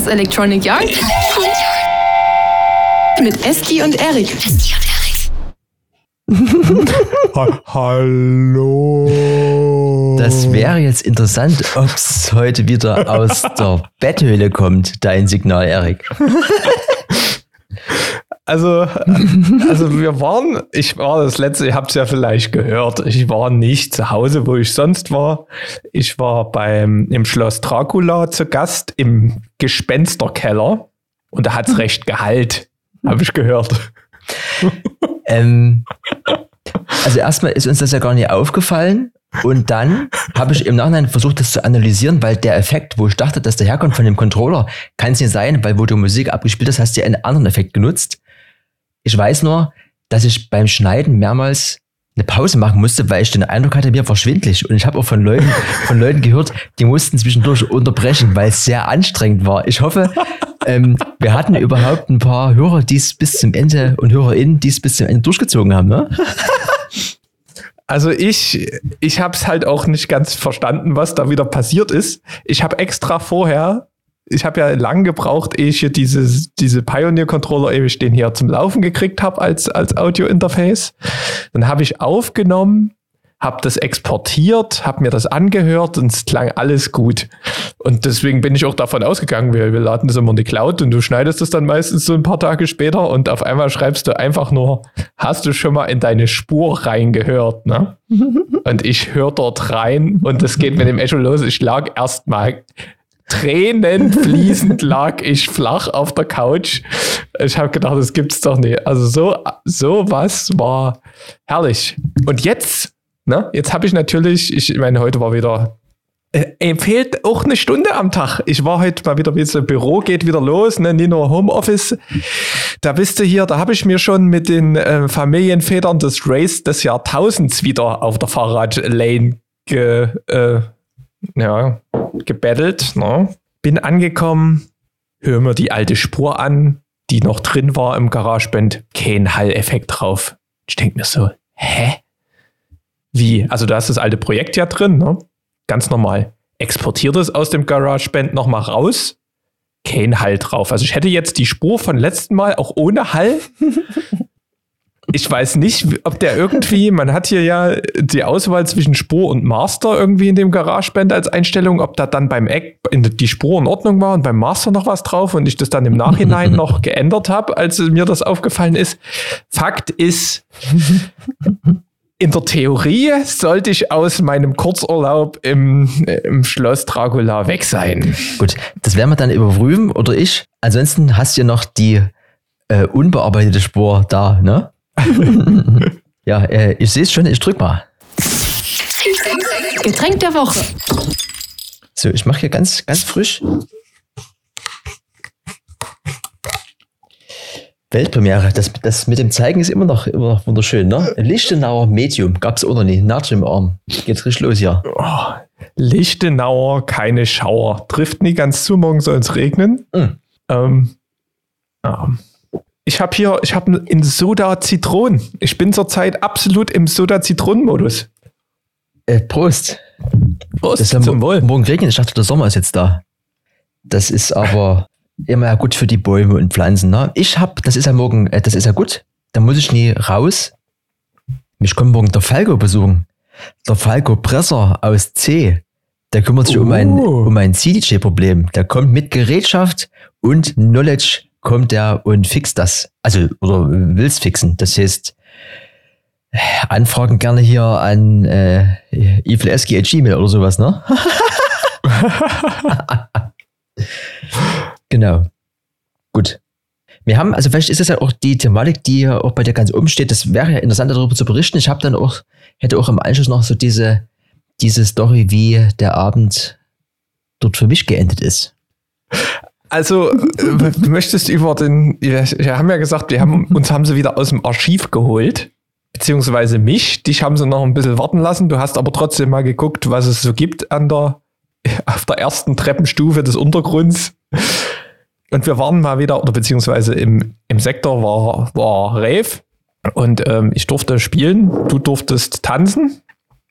ist Electronic Yard mit Eski und Erik. Ha Hallo. Das wäre jetzt interessant, ob es heute wieder aus der Betthöhle kommt, dein Signal, Erik. Also, also wir waren, ich war das letzte, ihr habt es ja vielleicht gehört, ich war nicht zu Hause, wo ich sonst war. Ich war beim im Schloss Dracula zu Gast im Gespensterkeller und da hat es recht Gehalt, habe ich gehört. Ähm, also erstmal ist uns das ja gar nicht aufgefallen. Und dann habe ich im Nachhinein versucht, das zu analysieren, weil der Effekt, wo ich dachte, dass der herkommt von dem Controller, kann es nicht sein, weil wo du Musik abgespielt hast, hast du einen anderen Effekt genutzt. Ich weiß nur, dass ich beim Schneiden mehrmals eine Pause machen musste, weil ich den Eindruck hatte, mir war schwindlig. Und ich habe auch von Leuten, von Leuten gehört, die mussten zwischendurch unterbrechen, weil es sehr anstrengend war. Ich hoffe, ähm, wir hatten überhaupt ein paar Hörer, die es bis zum Ende und HörerInnen, die es bis zum Ende durchgezogen haben. Ne? Also ich, ich habe es halt auch nicht ganz verstanden, was da wieder passiert ist. Ich habe extra vorher, ich habe ja lang gebraucht, ehe ich hier dieses, diese Pioneer-Controller, ehe ich den hier zum Laufen gekriegt habe als, als Audio-Interface. Dann habe ich aufgenommen, habe das exportiert, habe mir das angehört und es klang alles gut. Und deswegen bin ich auch davon ausgegangen, wir, wir laden das immer in die Cloud und du schneidest das dann meistens so ein paar Tage später und auf einmal schreibst du einfach nur, hast du schon mal in deine Spur reingehört, ne? und ich höre dort rein und das geht mit dem Echo los. Ich lag erstmal Tränen fließend lag ich flach auf der Couch. Ich habe gedacht, das gibt's doch nicht. Also so so was war herrlich. Und jetzt Ne? Jetzt habe ich natürlich, ich meine, heute war wieder äh, fehlt auch eine Stunde am Tag. Ich war heute mal wieder, wie so Büro geht wieder los, ne? nicht nur Homeoffice. Da bist du hier, da habe ich mir schon mit den äh, Familienvätern des Race des Jahrtausends wieder auf der Fahrradlane ge, äh, ja, gebettelt. Ne? Bin angekommen, höre mir die alte Spur an, die noch drin war im GarageBand. Kein Hall-Effekt drauf. Ich denke mir so, hä? Wie? Also da ist das alte Projekt ja drin, ne? Ganz normal. Exportiert es aus dem GarageBand nochmal raus. Kein Hall drauf. Also ich hätte jetzt die Spur von letzten Mal auch ohne Hall. ich weiß nicht, ob der irgendwie, man hat hier ja die Auswahl zwischen Spur und Master irgendwie in dem GarageBand als Einstellung, ob da dann beim Eck die Spur in Ordnung war und beim Master noch was drauf und ich das dann im Nachhinein noch geändert habe, als mir das aufgefallen ist. Fakt ist, in der Theorie sollte ich aus meinem Kurzurlaub im, im Schloss Dracula weg sein. Gut, das werden wir dann überprüfen oder ich. Ansonsten hast du ja noch die äh, unbearbeitete Spur da, ne? ja, äh, ich sehe es schon, ich drück mal. Getränk der Woche. So, ich mache hier ganz, ganz frisch Weltpremiere. Das, das mit dem Zeigen ist immer noch, immer noch wunderschön. Ne? Lichtenauer Medium gab es oder nicht. Natriumarm. Geht richtig los hier. Oh, Lichtenauer, keine Schauer. Trifft nie ganz zu, morgen soll es regnen. Mm. Ähm, ja. Ich habe hier, ich habe in Soda Zitronen. Ich bin zurzeit absolut im Soda Zitronen-Modus. Äh, Prost. Prost, Das ist ja zum Wohl. morgen regnet. Ich dachte, der Sommer ist jetzt da. Das ist aber immer gut für die Bäume und Pflanzen. Ne? Ich hab, das ist ja morgen, äh, das ist ja gut. Da muss ich nie raus. Mich kommt morgen der Falco besuchen. Der Falco Presser aus C. Der kümmert sich um ein, Oh. um ein CDJ-Problem. Der kommt mit Gerätschaft und Knowledge kommt er und fixt das. Also, oder will's fixen. Das heißt, Anfragen gerne hier an äh, evileski.gmail oder sowas, ne? genau. Gut. Wir haben, also vielleicht ist das ja auch die Thematik, die ja auch bei dir ganz oben steht. Das wäre ja interessant, darüber zu berichten. Ich habe dann auch, hätte auch im Anschluss noch so diese, diese Story, wie der Abend dort für mich geendet ist. Also, äh, du möchtest über den, wir, wir haben ja gesagt, wir haben, uns haben sie wieder aus dem Archiv geholt. Beziehungsweise mich. Dich haben sie noch ein bisschen warten lassen. Du hast aber trotzdem mal geguckt, was es so gibt an der, auf der ersten Treppenstufe des Untergrunds. Und wir waren mal wieder, oder beziehungsweise im, im Sektor war, war Rave. Und ähm, ich durfte spielen, du durftest tanzen.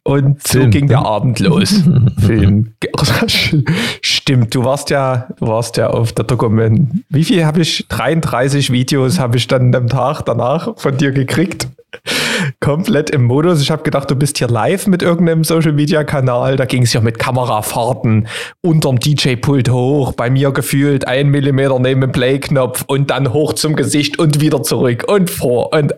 Und so Film. ging der Abend los. Film. Stimmt, du warst ja, du warst ja auf der Dokument. Wie viel habe ich? 33 Videos habe ich dann am Tag danach von dir gekriegt. Komplett im Modus. Ich habe gedacht, du bist hier live mit irgendeinem Social Media Kanal. Da ging es ja mit Kamerafahrten unterm DJ-Pult hoch. Bei mir gefühlt ein Millimeter neben dem Play-Knopf und dann hoch zum Gesicht und wieder zurück und vor. Und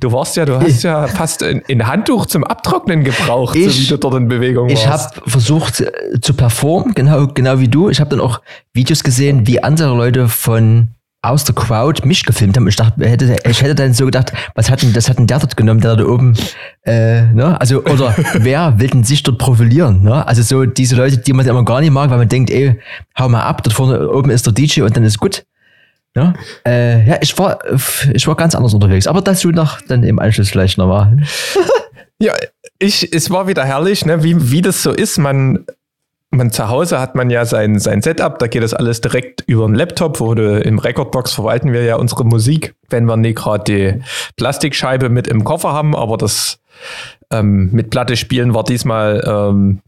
du warst ja, du hast ja fast ein, ein Handtuch zum Abtrocknen gebraucht, so Ich- wie du dort in Bewegung Ich warst. habe versucht äh, zu performen, genau, genau wie du. Ich habe dann auch Videos gesehen, wie andere Leute von aus der Crowd mich gefilmt haben. Ich dachte, hätte, ich hätte dann so gedacht, was hat denn, das hat denn der dort genommen, der da oben, äh, ne? Also, oder wer will denn sich dort profilieren, ne? Also so diese Leute, die man immer gar nicht mag, weil man denkt, ey, hau mal ab, dort vorne oben ist der DJ und dann ist gut. Ne? Äh, ja, ich war, ich war ganz anders unterwegs, aber dazu noch dann im Anschluss vielleicht nochmal. Ja, ich, es war wieder herrlich, ne? wie, wie das so ist. Man, man zu Hause hat man ja sein, sein Setup, da geht das alles direkt über einen Laptop, wo du im Recordbox verwalten wir ja unsere Musik, wenn wir nicht gerade die Plastikscheibe mit im Koffer haben, aber das ähm, mit Platte spielen war diesmal ähm,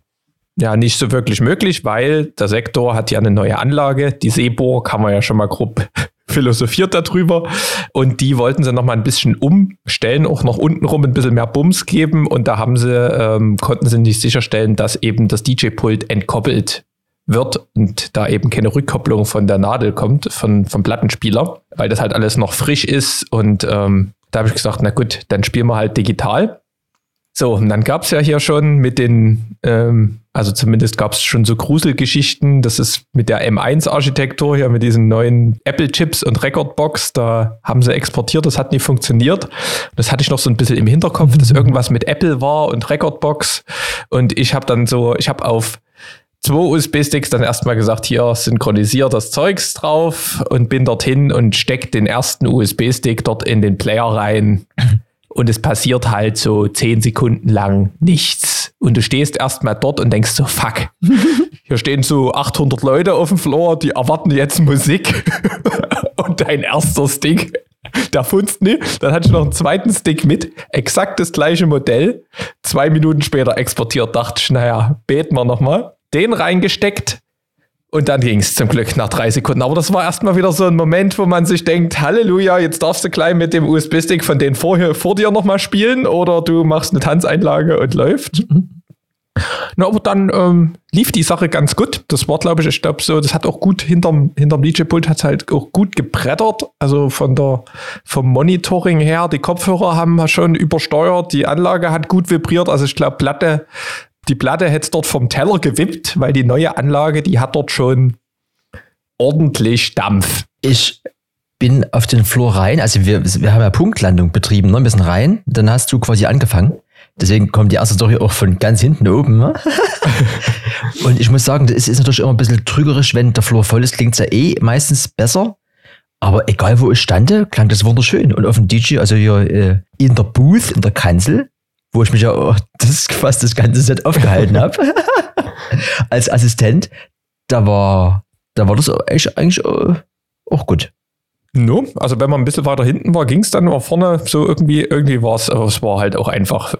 ja nicht so wirklich möglich, weil der Sektor hat ja eine neue Anlage, die Seeburg, haben wir ja schon mal grob philosophiert darüber. Und die wollten sie noch mal ein bisschen umstellen, auch noch unten rum ein bisschen mehr Bums geben. Und da haben sie, ähm, konnten sie nicht sicherstellen, dass eben das DJ-Pult entkoppelt wird und da eben keine Rückkopplung von der Nadel kommt, von, vom Plattenspieler, weil das halt alles noch frisch ist. Und ähm, da habe ich gesagt, na gut, dann spielen wir halt digital. So, und dann gab es ja hier schon mit den, ähm, also zumindest gab es schon so Gruselgeschichten, das ist mit der M1-Architektur hier, mit diesen neuen Apple-Chips und Recordbox, da haben sie exportiert, das hat nie funktioniert. Das hatte ich noch so ein bisschen im Hinterkopf, dass irgendwas mit Apple war und Recordbox. Und ich habe dann so, ich habe auf zwei USB-Sticks dann erstmal gesagt, hier synchronisier das Zeugs drauf und bin dorthin und steck den ersten USB-Stick dort in den Player rein. Und es passiert halt so zehn Sekunden lang nichts. Und du stehst erstmal dort und denkst so, fuck, hier stehen so 800 Leute auf dem Floor, die erwarten jetzt Musik. und dein erster Stick, der funzt nicht. Dann hatte ich noch einen zweiten Stick mit, exakt das gleiche Modell. Zwei Minuten später exportiert, dachte ich, naja, beten wir nochmal. Den reingesteckt, und dann ging es zum Glück nach drei Sekunden. Aber das war erstmal wieder so ein Moment, wo man sich denkt, Halleluja, jetzt darfst du gleich mit dem USB-Stick von denen vorher, vor dir nochmal spielen oder du machst eine Tanzeinlage und läuft. Na, aber dann ähm, lief die Sache ganz gut. Das war, glaube ich, ich glaube so, das hat auch gut hinterm, hinterm DJ-Pult hat halt auch gut gebrettert. Also von der, vom Monitoring her, die Kopfhörer haben schon übersteuert, die Anlage hat gut vibriert. Also ich glaube, Platte, die Platte hätte dort vom Teller gewippt, weil die neue Anlage, die hat dort schon ordentlich Dampf. Ich bin auf den Floor rein, also wir, wir haben ja Punktlandung betrieben, ne? ein bisschen rein, dann hast du quasi angefangen. Deswegen kommt die erste Story auch von ganz hinten oben. Ne? Und ich muss sagen, es ist natürlich immer ein bisschen trügerisch, wenn der Floor voll ist, klingt es ja eh meistens besser. Aber egal wo ich stande, klang das wunderschön. Und auf dem DJ, also hier äh, in der Booth, in der Kanzel, wo ich mich ja oh, das fast das ganze Set aufgehalten habe, als Assistent, da war, da war das echt eigentlich äh, auch gut. No, also wenn man ein bisschen weiter hinten war, ging es dann, war vorne so irgendwie, irgendwie war es, aber es war halt auch einfach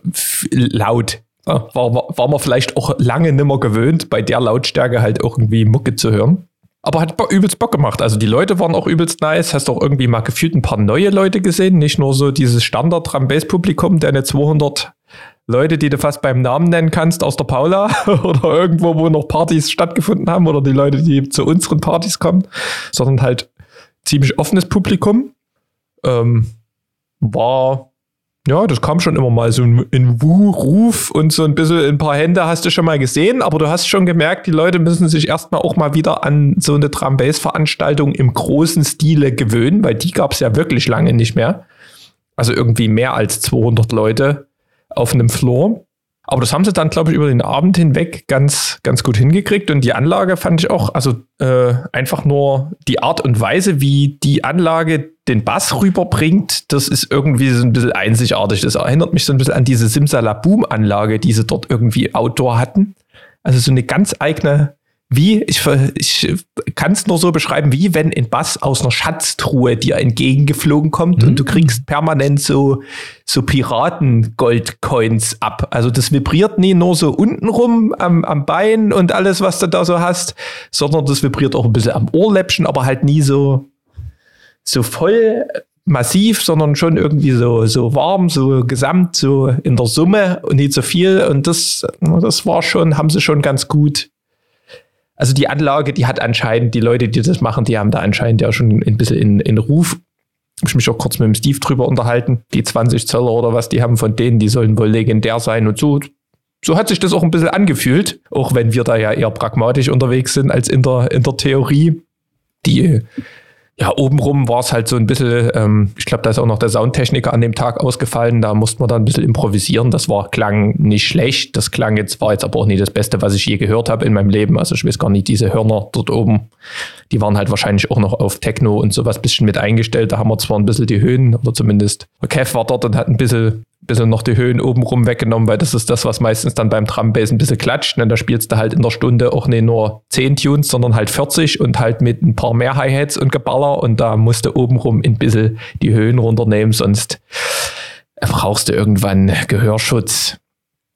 laut. War, war, war man vielleicht auch lange nimmer gewöhnt, bei der Lautstärke halt auch irgendwie Mucke zu hören. Aber hat übelst Bock gemacht. Also die Leute waren auch übelst nice. Hast auch irgendwie mal gefühlt ein paar neue Leute gesehen. Nicht nur so dieses standard drum bass publikum deine 200 Leute, die du fast beim Namen nennen kannst aus der Paula oder irgendwo, wo noch Partys stattgefunden haben oder die Leute, die zu unseren Partys kommen, sondern halt ziemlich offenes Publikum. Ähm, war, ja, das kam schon immer mal so in, in Wu-Ruf und so ein bisschen ein paar Hände hast du schon mal gesehen, aber du hast schon gemerkt, die Leute müssen sich erstmal auch mal wieder an so eine Drum Bass Veranstaltung im großen Stile gewöhnen, weil die gab es ja wirklich lange nicht mehr. Also irgendwie mehr als 200 Leute auf einem Floor. Aber das haben sie dann, glaube ich, über den Abend hinweg ganz, ganz gut hingekriegt. Und die Anlage fand ich auch, also äh, einfach nur die Art und Weise, wie die Anlage den Bass rüberbringt, das ist irgendwie so ein bisschen einzigartig. Das erinnert mich so ein bisschen an diese Simsalaboom-Anlage, die sie dort irgendwie outdoor hatten. Also so eine ganz eigene wie, ich, ich kann es nur so beschreiben, wie wenn ein Bass aus einer Schatztruhe dir entgegengeflogen kommt Mhm. und du kriegst permanent so, so Piraten-Gold-Coins ab. Also das vibriert nie nur so untenrum am, am Bein und alles, was du da so hast, sondern das vibriert auch ein bisschen am Ohrläppchen, aber halt nie so, so voll massiv, sondern schon irgendwie so, so warm, so gesamt, so in der Summe und nicht so viel. Und das, das war schon, haben sie schon ganz gut. Also die Anlage, die hat anscheinend, die Leute, die das machen, die haben da anscheinend ja schon ein bisschen in, in Ruf. Ich mich auch kurz mit dem Steve drüber unterhalten. Die 20 Zöller oder was die haben von denen, die sollen wohl legendär sein und so. So hat sich das auch ein bisschen angefühlt, auch wenn wir da ja eher pragmatisch unterwegs sind als in der, in der Theorie. Die ja, obenrum war es halt so ein bisschen, ähm, ich glaube, da ist auch noch der Soundtechniker an dem Tag ausgefallen, da musste man dann ein bisschen improvisieren. Das war, klang nicht schlecht. Das klang jetzt, war jetzt aber auch nicht das Beste, was ich je gehört habe in meinem Leben. Also ich weiß gar nicht, diese Hörner dort oben, die waren halt wahrscheinlich auch noch auf Techno und sowas bisschen mit eingestellt. Da haben wir zwar ein bisschen die Höhen, oder zumindest Kev war dort und hat ein bisschen, bisschen noch die Höhen obenrum weggenommen, weil das ist das, was meistens dann beim Drumbass ein bisschen klatscht. Und da spielst du halt in der Stunde auch nicht nur 10 Tunes, sondern halt 40 und halt mit ein paar mehr Hi-Hats und Geballer. Und da musst du obenrum ein bisschen die Höhen runternehmen, sonst brauchst du irgendwann Gehörschutz.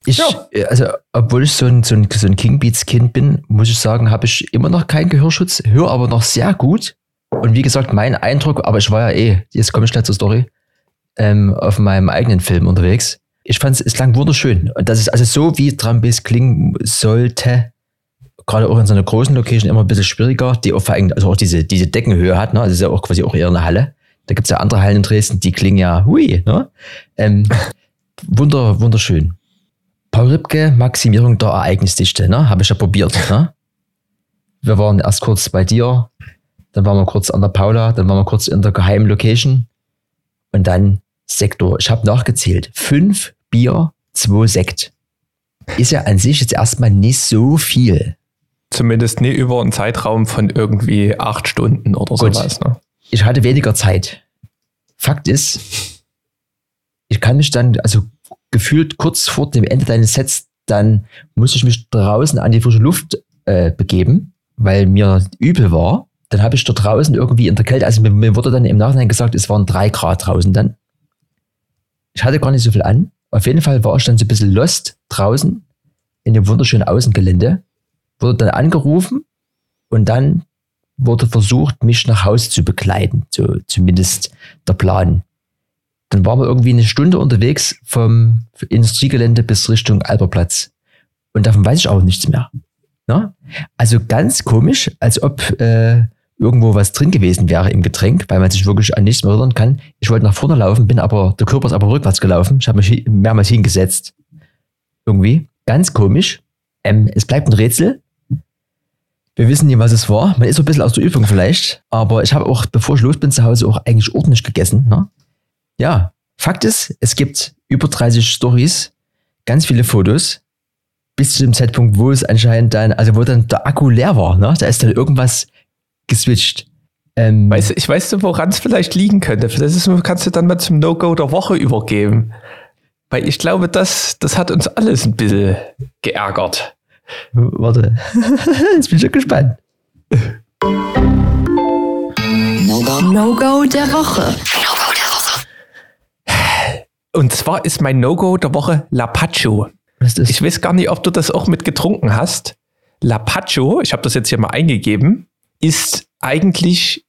Ich, also, obwohl ich so ein, so ein, so ein King Beats Kind bin, muss ich sagen, habe ich immer noch keinen Gehörschutz, höre aber noch sehr gut. Und wie gesagt, mein Eindruck, aber ich war ja eh, jetzt komme ich gleich zur Story, ähm, auf meinem eigenen Film unterwegs. Ich fand es, klang wunderschön. Und das ist also so, wie Drum Bass klingen sollte, gerade auch in so einer großen Location immer ein bisschen schwieriger, die auch vor allem, also auch diese, diese Deckenhöhe hat, ne? Das ist ja auch quasi auch eher eine Halle. Da gibt es ja andere Hallen in Dresden, die klingen ja hui, ne? Ähm, wunder, wunderschön. Paul Ripke, Maximierung der Ereignisdichte, ne? Habe ich ja probiert, ne? Wir waren erst kurz bei dir, dann waren wir kurz an der Paula, dann waren wir kurz in der geheimen Location und dann Sektor. Ich habe nachgezählt. Fünf Bier, zwei Sekt. Ist ja an sich jetzt erstmal nicht so viel. Zumindest nie über einen Zeitraum von irgendwie acht Stunden oder Gut. sowas. Ne? ich hatte weniger Zeit. Fakt ist, ich kann mich dann, also gefühlt kurz vor dem Ende deines Sets, dann muss ich mich draußen an die frische Luft äh, begeben, weil mir übel war. Dann habe ich dort draußen irgendwie in der Kälte, also mir, mir wurde dann im Nachhinein gesagt, es waren drei Grad draußen dann. Ich hatte gar nicht so viel an. Auf jeden Fall war ich dann so ein bisschen lost draußen in dem wunderschönen Außengelände. Wurde dann angerufen und dann wurde versucht, mich nach Hause zu begleiten. So zumindest der Plan. Dann waren wir irgendwie eine Stunde unterwegs vom Industriegelände bis Richtung Alberplatz. Und davon weiß ich auch nichts mehr. Ne? Also ganz komisch, als ob äh, irgendwo was drin gewesen wäre im Getränk, weil man sich wirklich an nichts mehr erinnern kann. Ich wollte nach vorne laufen, bin aber, der Körper ist aber rückwärts gelaufen. Ich habe mich mehrmals hingesetzt. Irgendwie. Ganz komisch. Ähm, es bleibt ein Rätsel. Wir wissen nicht, was es war. Man ist so ein bisschen aus der Übung vielleicht. Aber ich habe auch, bevor ich los bin zu Hause, auch eigentlich ordentlich gegessen. Ne? Ja, Fakt ist, es gibt über 30 Stories, ganz viele Fotos, bis zu dem Zeitpunkt, wo es anscheinend dann, also wo dann der Akku leer war. Ne? Da ist dann irgendwas geswitcht. Ähm, Weißt du, ich weiß du, woran es vielleicht liegen könnte. Das ist, kannst du dann mal zum No-Go der Woche übergeben. Weil ich glaube, das, das hat uns alles ein bisschen geärgert. Warte. Jetzt bin ich schon gespannt. No-Go der Woche. Und zwar ist mein No-Go der Woche Lapacho. Was ist das? Ich weiß gar nicht, ob du das auch mit getrunken hast. Lapacho, ich habe das jetzt hier mal eingegeben, ist eigentlich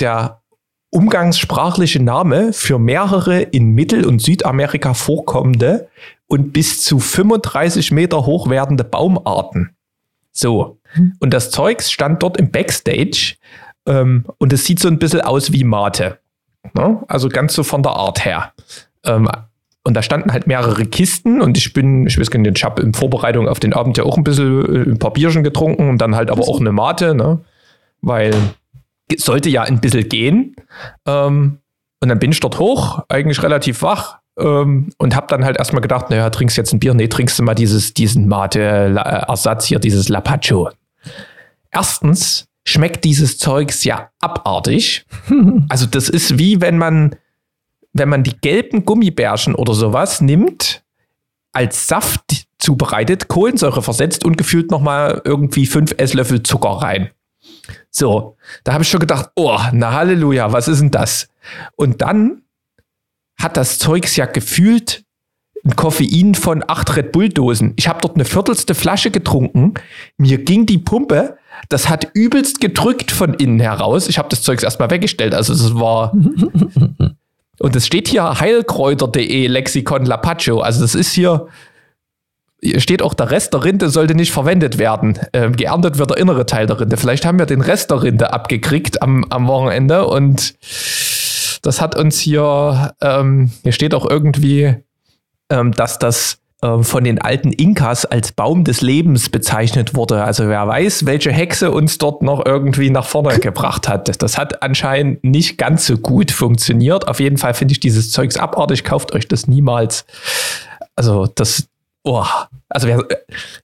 der umgangssprachliche Name für mehrere in Mittel- und Südamerika vorkommende und bis zu 35 Meter hoch werdende Baumarten. So. Und das Zeugs stand dort im Backstage ähm, und es sieht so ein bisschen aus wie Mate. Ne? Also ganz so von der Art her. Ähm, und da standen halt mehrere Kisten und ich bin, ich weiß gar nicht, ich habe in Vorbereitung auf den Abend ja auch ein bisschen äh, ein paar Bierchen getrunken und dann halt aber auch eine Mate, ne? Weil es sollte ja ein bisschen gehen. Ähm, und dann bin ich dort hoch, eigentlich relativ wach. Ähm, und habe dann halt erstmal gedacht, naja, trinkst jetzt ein Bier? Nee, trinkst du mal dieses, diesen Mate-Ersatz hier, dieses Lapacho. Erstens schmeckt dieses Zeugs ja abartig. Also das ist wie wenn man, wenn man die gelben Gummibärchen oder sowas nimmt, als Saft zubereitet, Kohlensäure versetzt und gefühlt nochmal irgendwie fünf Esslöffel Zucker rein. So, da habe ich schon gedacht, oh, na Halleluja, was ist denn das? Und dann hat das Zeugs ja gefühlt ein Koffein von acht Red Bull Dosen. Ich habe dort eine viertelste Flasche getrunken. Mir ging die Pumpe. Das hat übelst gedrückt von innen heraus. Ich habe das Zeugs erstmal weggestellt. Also es war und es steht hier heilkräuter.de Lexikon Lapacho. Also das ist hier steht auch der Rest der Rinde sollte nicht verwendet werden. Ähm, geerntet wird der innere Teil der Rinde. Vielleicht haben wir den Rest der Rinde abgekriegt am, am Wochenende und das hat uns hier, ähm, hier steht auch irgendwie, ähm, dass das ähm, von den alten Inkas als Baum des Lebens bezeichnet wurde. Also wer weiß, welche Hexe uns dort noch irgendwie nach vorne gebracht hat. Das hat anscheinend nicht ganz so gut funktioniert. Auf jeden Fall finde ich dieses Zeugs abartig. Kauft euch das niemals. Also das, oh, also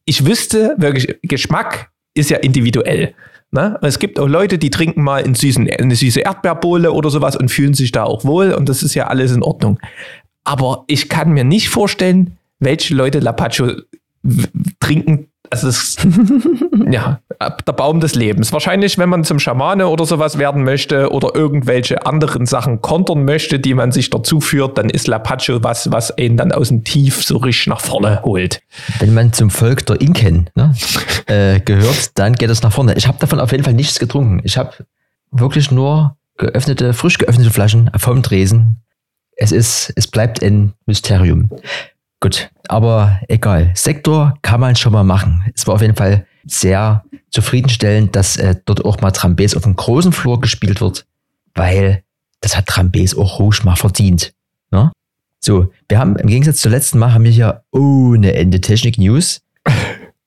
ich wüsste wirklich, Geschmack ist ja individuell. Ne? Es gibt auch Leute, die trinken mal einen süßen, eine süße Erdbeerbohle oder sowas und fühlen sich da auch wohl und das ist ja alles in Ordnung. Aber ich kann mir nicht vorstellen, welche Leute Lapacho trinken. Also das ja, der Baum des Lebens. Wahrscheinlich, wenn man zum Schamane oder sowas werden möchte oder irgendwelche anderen Sachen kontern möchte, die man sich dazu führt, dann ist Lapacho was, was einen dann aus dem Tief so richtig nach vorne holt. Wenn man zum Volk der Inken ne, äh, gehört, dann geht es nach vorne. Ich habe davon auf jeden Fall nichts getrunken. Ich habe wirklich nur geöffnete, frisch geöffnete Flaschen vom Dresen. Es ist, es bleibt ein Mysterium. Gut, aber egal. Sektor kann man schon mal machen. Es war auf jeden Fall sehr zufriedenstellend, dass äh, dort auch mal Trambes auf dem großen Flur gespielt wird, weil das hat Trambes auch ruhig mal verdient. Ne? So, wir haben im Gegensatz zum letzten Mal haben wir hier ohne Ende Technik-News.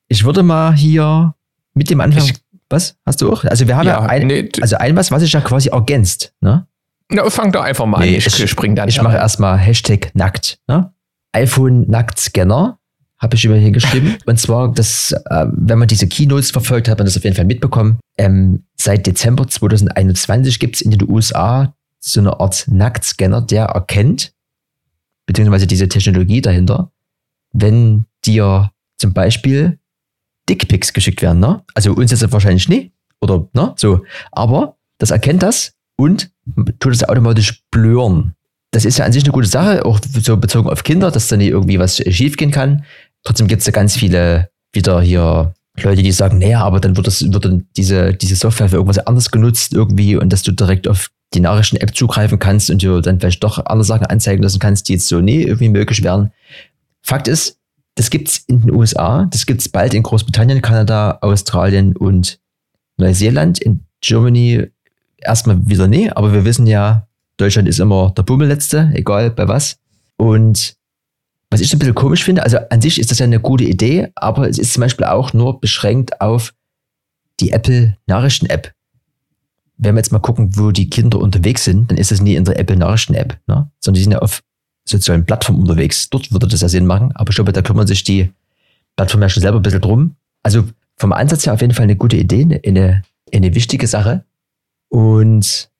Ich würde mal hier mit dem Anfang. Ich, was? Hast du auch? Also wir haben ja, ja ein, nee, also ein was, was ich ja quasi ergänzt. Ne? Na, fang doch einfach mal nee, an. Ich, ich spring dann. Ich mache erstmal Hashtag nackt. Ne? iPhone-Nackt-Scanner habe ich über hier geschrieben. Und zwar, dass, äh, wenn man diese Keynotes verfolgt, hat man das auf jeden Fall mitbekommen. Ähm, seit Dezember 2021 gibt es in den USA so eine Art Nacktscanner, der erkennt, beziehungsweise diese Technologie dahinter, wenn dir zum Beispiel Dickpics geschickt werden, ne? Also uns jetzt wahrscheinlich nicht, oder, ne? So. Aber das erkennt das und tut es automatisch blören das ist ja an sich eine gute Sache, auch so bezogen auf Kinder, dass da nicht irgendwie was schiefgehen kann. Trotzdem gibt es ja ganz viele wieder hier Leute, die sagen, naja, aber dann wird, das, wird dann diese, diese Software für irgendwas anderes genutzt irgendwie und dass du direkt auf die Nachrichten-App zugreifen kannst und dir dann vielleicht doch andere Sachen anzeigen lassen kannst, die jetzt so nie irgendwie möglich wären. Fakt ist, das gibt es in den USA, das gibt es bald in Großbritannien, Kanada, Australien und Neuseeland. In Germany erstmal wieder nie, aber wir wissen ja, Deutschland ist immer der Bummelletzte, egal bei was. Und was ich so ein bisschen komisch finde, also an sich ist das ja eine gute Idee, aber es ist zum Beispiel auch nur beschränkt auf die Apple Nachrichten-App. Wenn wir jetzt mal gucken, wo die Kinder unterwegs sind, dann ist das nie in der Apple Nachrichten-App, ne? sondern die sind ja auf sozialen Plattformen unterwegs. Dort würde das ja Sinn machen, aber ich glaube, da kümmern sich die Plattformen ja schon selber ein bisschen drum. Also vom Ansatz her auf jeden Fall eine gute Idee, eine, eine wichtige Sache. Und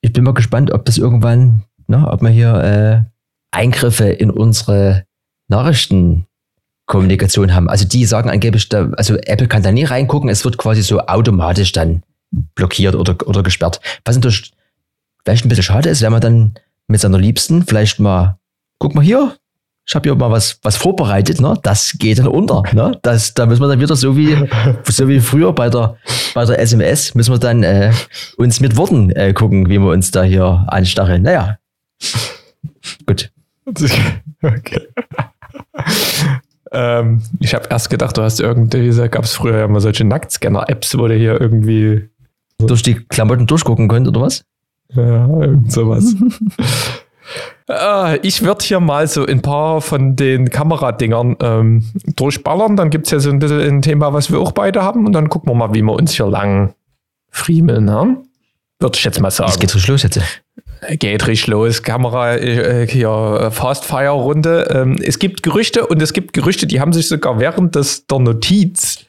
ich bin mal gespannt, ob das irgendwann, ne, ob wir hier äh, Eingriffe in unsere Nachrichtenkommunikation haben. Also die sagen angeblich, da, also Apple kann da nie reingucken, es wird quasi so automatisch dann blockiert oder, oder gesperrt. Was natürlich vielleicht ein bisschen schade ist, wenn man dann mit seiner Liebsten vielleicht mal, guck mal hier, ich habe hier mal was, was vorbereitet, ne? Das geht dann unter. Ne? Das, da müssen wir dann wieder so wie, so wie früher bei der, bei der SMS, müssen wir dann äh, uns mit Worten äh, gucken, wie wir uns da hier anstacheln. Naja. Gut. Okay. ähm, ich habe erst gedacht, du hast irgendwie, gab es früher ja mal solche Nacktscanner-Apps, wo du hier irgendwie durch die Klamotten durchgucken könnt, oder was? Ja, irgend sowas. Äh, ich würde hier mal so ein paar von den Kameradingern ähm, durchballern. Dann gibt es ja so ein bisschen ein Thema, was wir auch beide haben. Und dann gucken wir mal, wie wir uns hier lang friemeln. Ne? Würde ich jetzt mal sagen. Es geht richtig los jetzt. Geht richtig los. Kamera äh, hier Fast Fire Runde. Ähm, es gibt Gerüchte und es gibt Gerüchte, die haben sich sogar während des, der Notiz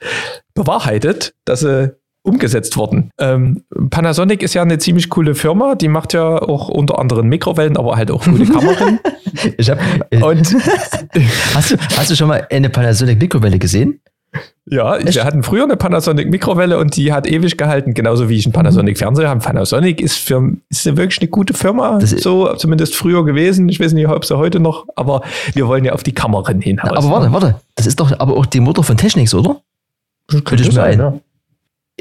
bewahrheitet, dass sie umgesetzt worden. Ähm, Panasonic ist ja eine ziemlich coole Firma, die macht ja auch unter anderem Mikrowellen, aber halt auch gute Kameras. ich hab, Und hast, du, hast du schon mal eine Panasonic Mikrowelle gesehen? Ja, Echt? wir hatten früher eine Panasonic Mikrowelle und die hat ewig gehalten, genauso wie ich einen Panasonic Fernseher habe. Panasonic ist für ist wirklich eine gute Firma, das so zumindest früher gewesen. Ich weiß nicht, ob sie heute noch, aber wir wollen ja auf die Kameran hinaus. aber warte, warte, das ist doch aber auch die Mutter von Technics, oder? Könnte ich mir ein. Ja.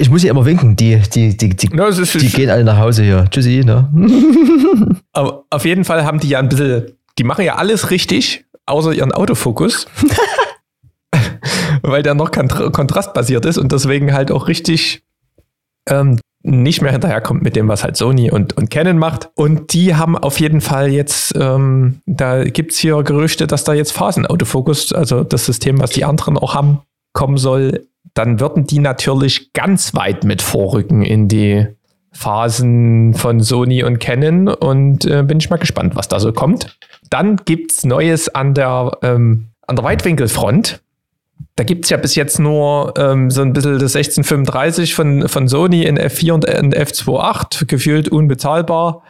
Ich muss hier immer winken, die, die, die, die, no, ist, die gehen alle nach Hause hier. Tschüssi, ne? aber auf jeden Fall haben die ja ein bisschen, die machen ja alles richtig, außer ihren Autofokus. weil der noch kontrastbasiert ist und deswegen halt auch richtig ähm, nicht mehr hinterherkommt mit dem, was halt Sony und, und Canon macht. Und die haben auf jeden Fall jetzt, ähm, da gibt es hier Gerüchte, dass da jetzt Phasenautofokus, also das System, was die anderen auch haben, kommen soll. Dann würden die natürlich ganz weit mit vorrücken in die Phasen von Sony und Canon und äh, bin ich mal gespannt, was da so kommt. Dann gibt es Neues an der, ähm, an der Weitwinkelfront da gibt es ja bis jetzt nur ähm, so ein bisschen das 1635 von, von Sony in F4 und in F28, gefühlt unbezahlbar.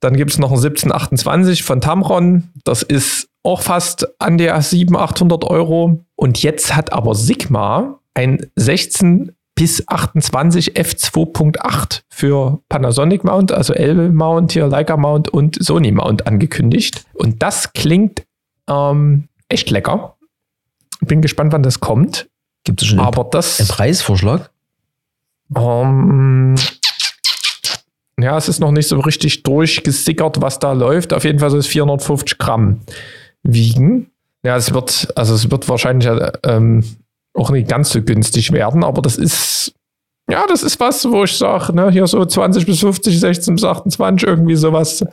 Dann gibt es noch ein 1728 von Tamron, das ist auch fast an der 700, 800 Euro. Und jetzt hat aber Sigma ein 16 bis 28 F2.8 für Panasonic Mount, also L Mount hier, Leica Mount und Sony Mount angekündigt. Und das klingt ähm, echt lecker. Bin gespannt, wann das kommt. Gibt es schon Aber einen, das, einen Preisvorschlag? Ähm, ja, es ist noch nicht so richtig durchgesickert, was da läuft. Auf jeden Fall soll es 450 Gramm wiegen. Ja, es wird, also es wird wahrscheinlich ähm, auch nicht ganz so günstig werden, aber das ist, ja, das ist was, wo ich sage, ne, hier so 20 bis 50, 16 bis 28, irgendwie sowas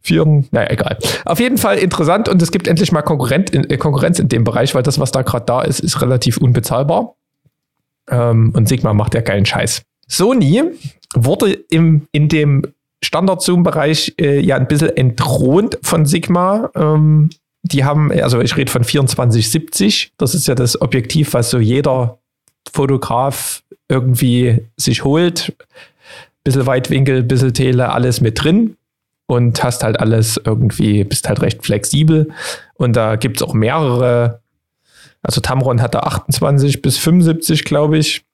vier, naja, egal. Auf jeden Fall interessant und es gibt endlich mal Konkurrent in, äh, Konkurrenz in dem Bereich, weil das, was da gerade da ist, ist relativ unbezahlbar. Ähm, und Sigma macht ja keinen Scheiß. Sony wurde im, in dem Standard-Zoom-Bereich äh, ja ein bisschen entthront von Sigma. Ähm, die haben, also ich rede von 2470, das ist ja das Objektiv, was so jeder Fotograf irgendwie sich holt. Bisschen Weitwinkel, bisschen Tele, alles mit drin und hast halt alles irgendwie, bist halt recht flexibel. Und da gibt es auch mehrere, also Tamron hat da 28 bis 75, glaube ich.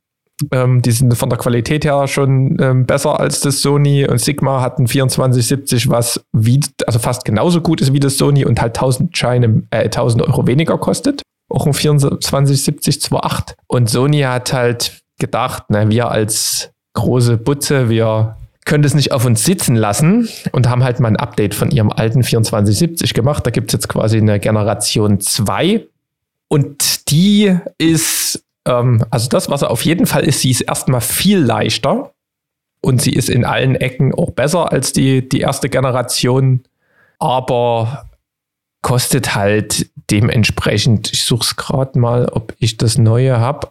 Ähm, die sind von der Qualität her schon ähm, besser als das Sony und Sigma hat ein 2470, was wie, also fast genauso gut ist wie das Sony und halt 1000 Scheine, äh, 1000 Euro weniger kostet. Auch ein 2470 2.8. Und Sony hat halt gedacht, na, wir als große Butze, wir können es nicht auf uns sitzen lassen und haben halt mal ein Update von ihrem alten 2470 gemacht. Da gibt es jetzt quasi eine Generation 2 und die ist, ähm, also das, was er auf jeden Fall ist, sie ist erstmal viel leichter und sie ist in allen Ecken auch besser als die, die erste Generation, aber kostet halt dementsprechend, ich suche es gerade mal, ob ich das neue habe,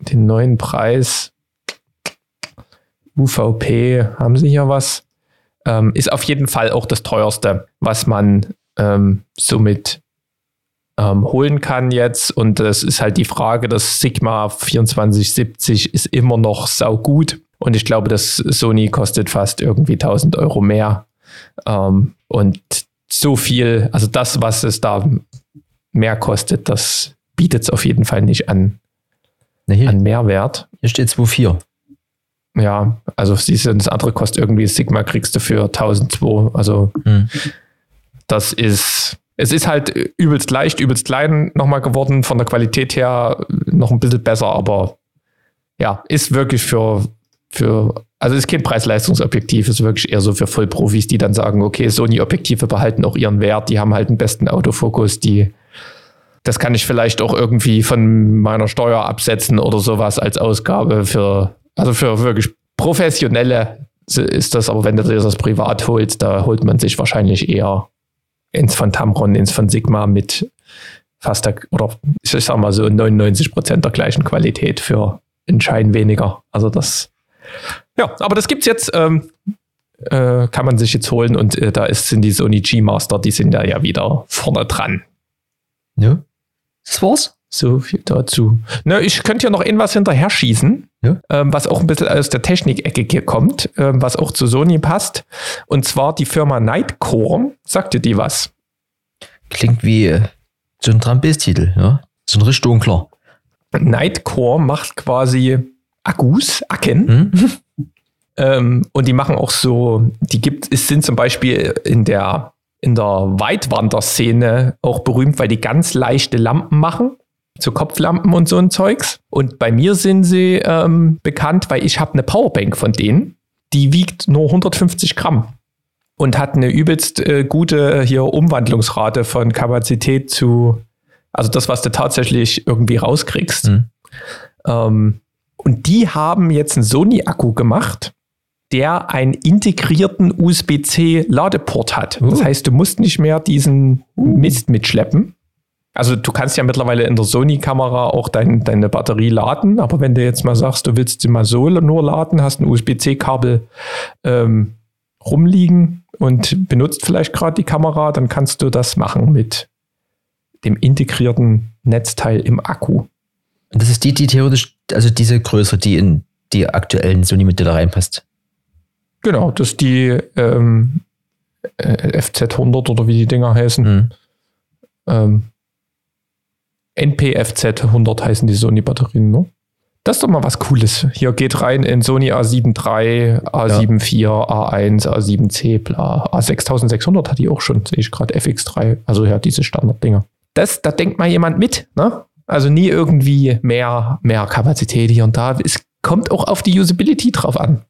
den neuen Preis UVP, haben sie hier was? Ähm, ist auf jeden Fall auch das teuerste, was man ähm, somit ähm, holen kann jetzt. Und das ist halt die Frage, das Sigma 2470 ist immer noch saugut. Und ich glaube, das Sony kostet fast irgendwie 1000 Euro mehr. Ähm, und so viel, also das, was es da mehr kostet, das bietet es auf jeden Fall nicht an, nee, an Mehrwert. Hier steht 2,4. Ja, also siehst du, das andere kostet irgendwie Sigma kriegst du für 1002. Also hm. das ist, es ist halt übelst leicht, übelst klein nochmal geworden, von der Qualität her noch ein bisschen besser, aber ja, ist wirklich für, für also ist kein Preis-Leistungsobjektiv, ist wirklich eher so für Vollprofis, die dann sagen, okay, Sony-Objektive behalten auch ihren Wert, die haben halt den besten Autofokus, die das kann ich vielleicht auch irgendwie von meiner Steuer absetzen oder sowas als Ausgabe für also für wirklich professionelle ist das, aber wenn du dir das privat holst, da holt man sich wahrscheinlich eher ins von Tamron, ins von Sigma mit fast der, oder ich sag mal so 99 Prozent der gleichen Qualität für einen Schein weniger. Also das, ja, aber das gibt's jetzt, ähm, äh, kann man sich jetzt holen und äh, da ist, sind die Sony G Master, die sind da ja wieder vorne dran. Ja. Das war's. So viel dazu. Na, ich könnte ja noch irgendwas hinterher schießen, ja? ähm, was auch ein bisschen aus der Technik-Ecke hier kommt, ähm, was auch zu Sony passt. Und zwar die Firma Nightcore. Sagt dir die was? Klingt wie äh, so ein Trambes-Titel, ja? So ein richtig dunkler. Nightcore macht quasi Akkus, Acken. Hm? ähm, und die machen auch so, die gibt es sind zum Beispiel in der in der Weitwanderszene auch berühmt, weil die ganz leichte Lampen machen so Kopflampen und so ein Zeugs. Und bei mir sind sie ähm, bekannt, weil ich habe eine Powerbank von denen. Die wiegt nur 150 Gramm und hat eine übelst äh, gute hier Umwandlungsrate von Kapazität zu, also das, was du tatsächlich irgendwie rauskriegst. Mhm. Ähm, und die haben jetzt einen Sony-Akku gemacht, der einen integrierten USB-C-Ladeport hat. Uh. Das heißt, du musst nicht mehr diesen uh. Mist mitschleppen. Also du kannst ja mittlerweile in der Sony-Kamera auch dein, deine Batterie laden, aber wenn du jetzt mal sagst, du willst sie mal so nur laden, hast ein USB-C-Kabel ähm, rumliegen und benutzt vielleicht gerade die Kamera, dann kannst du das machen mit dem integrierten Netzteil im Akku. Und das ist die, die theoretisch, also diese Größe, die in die aktuellen Sony-Modelle reinpasst. Genau, das ist die ähm, äh, FZ100 oder wie die Dinger heißen. Mhm. Ähm, NPFZ 100 heißen die Sony-Batterien, ne? Das ist doch mal was Cooles. Hier geht rein in Sony A7 III, A7 IV, A1, A7C, bla. A6600 hat die auch schon, sehe ich gerade, FX3. Also ja, diese Standarddinger. Das, da denkt mal jemand mit, ne? Also nie irgendwie mehr, mehr Kapazität hier und da. Es kommt auch auf die Usability drauf an.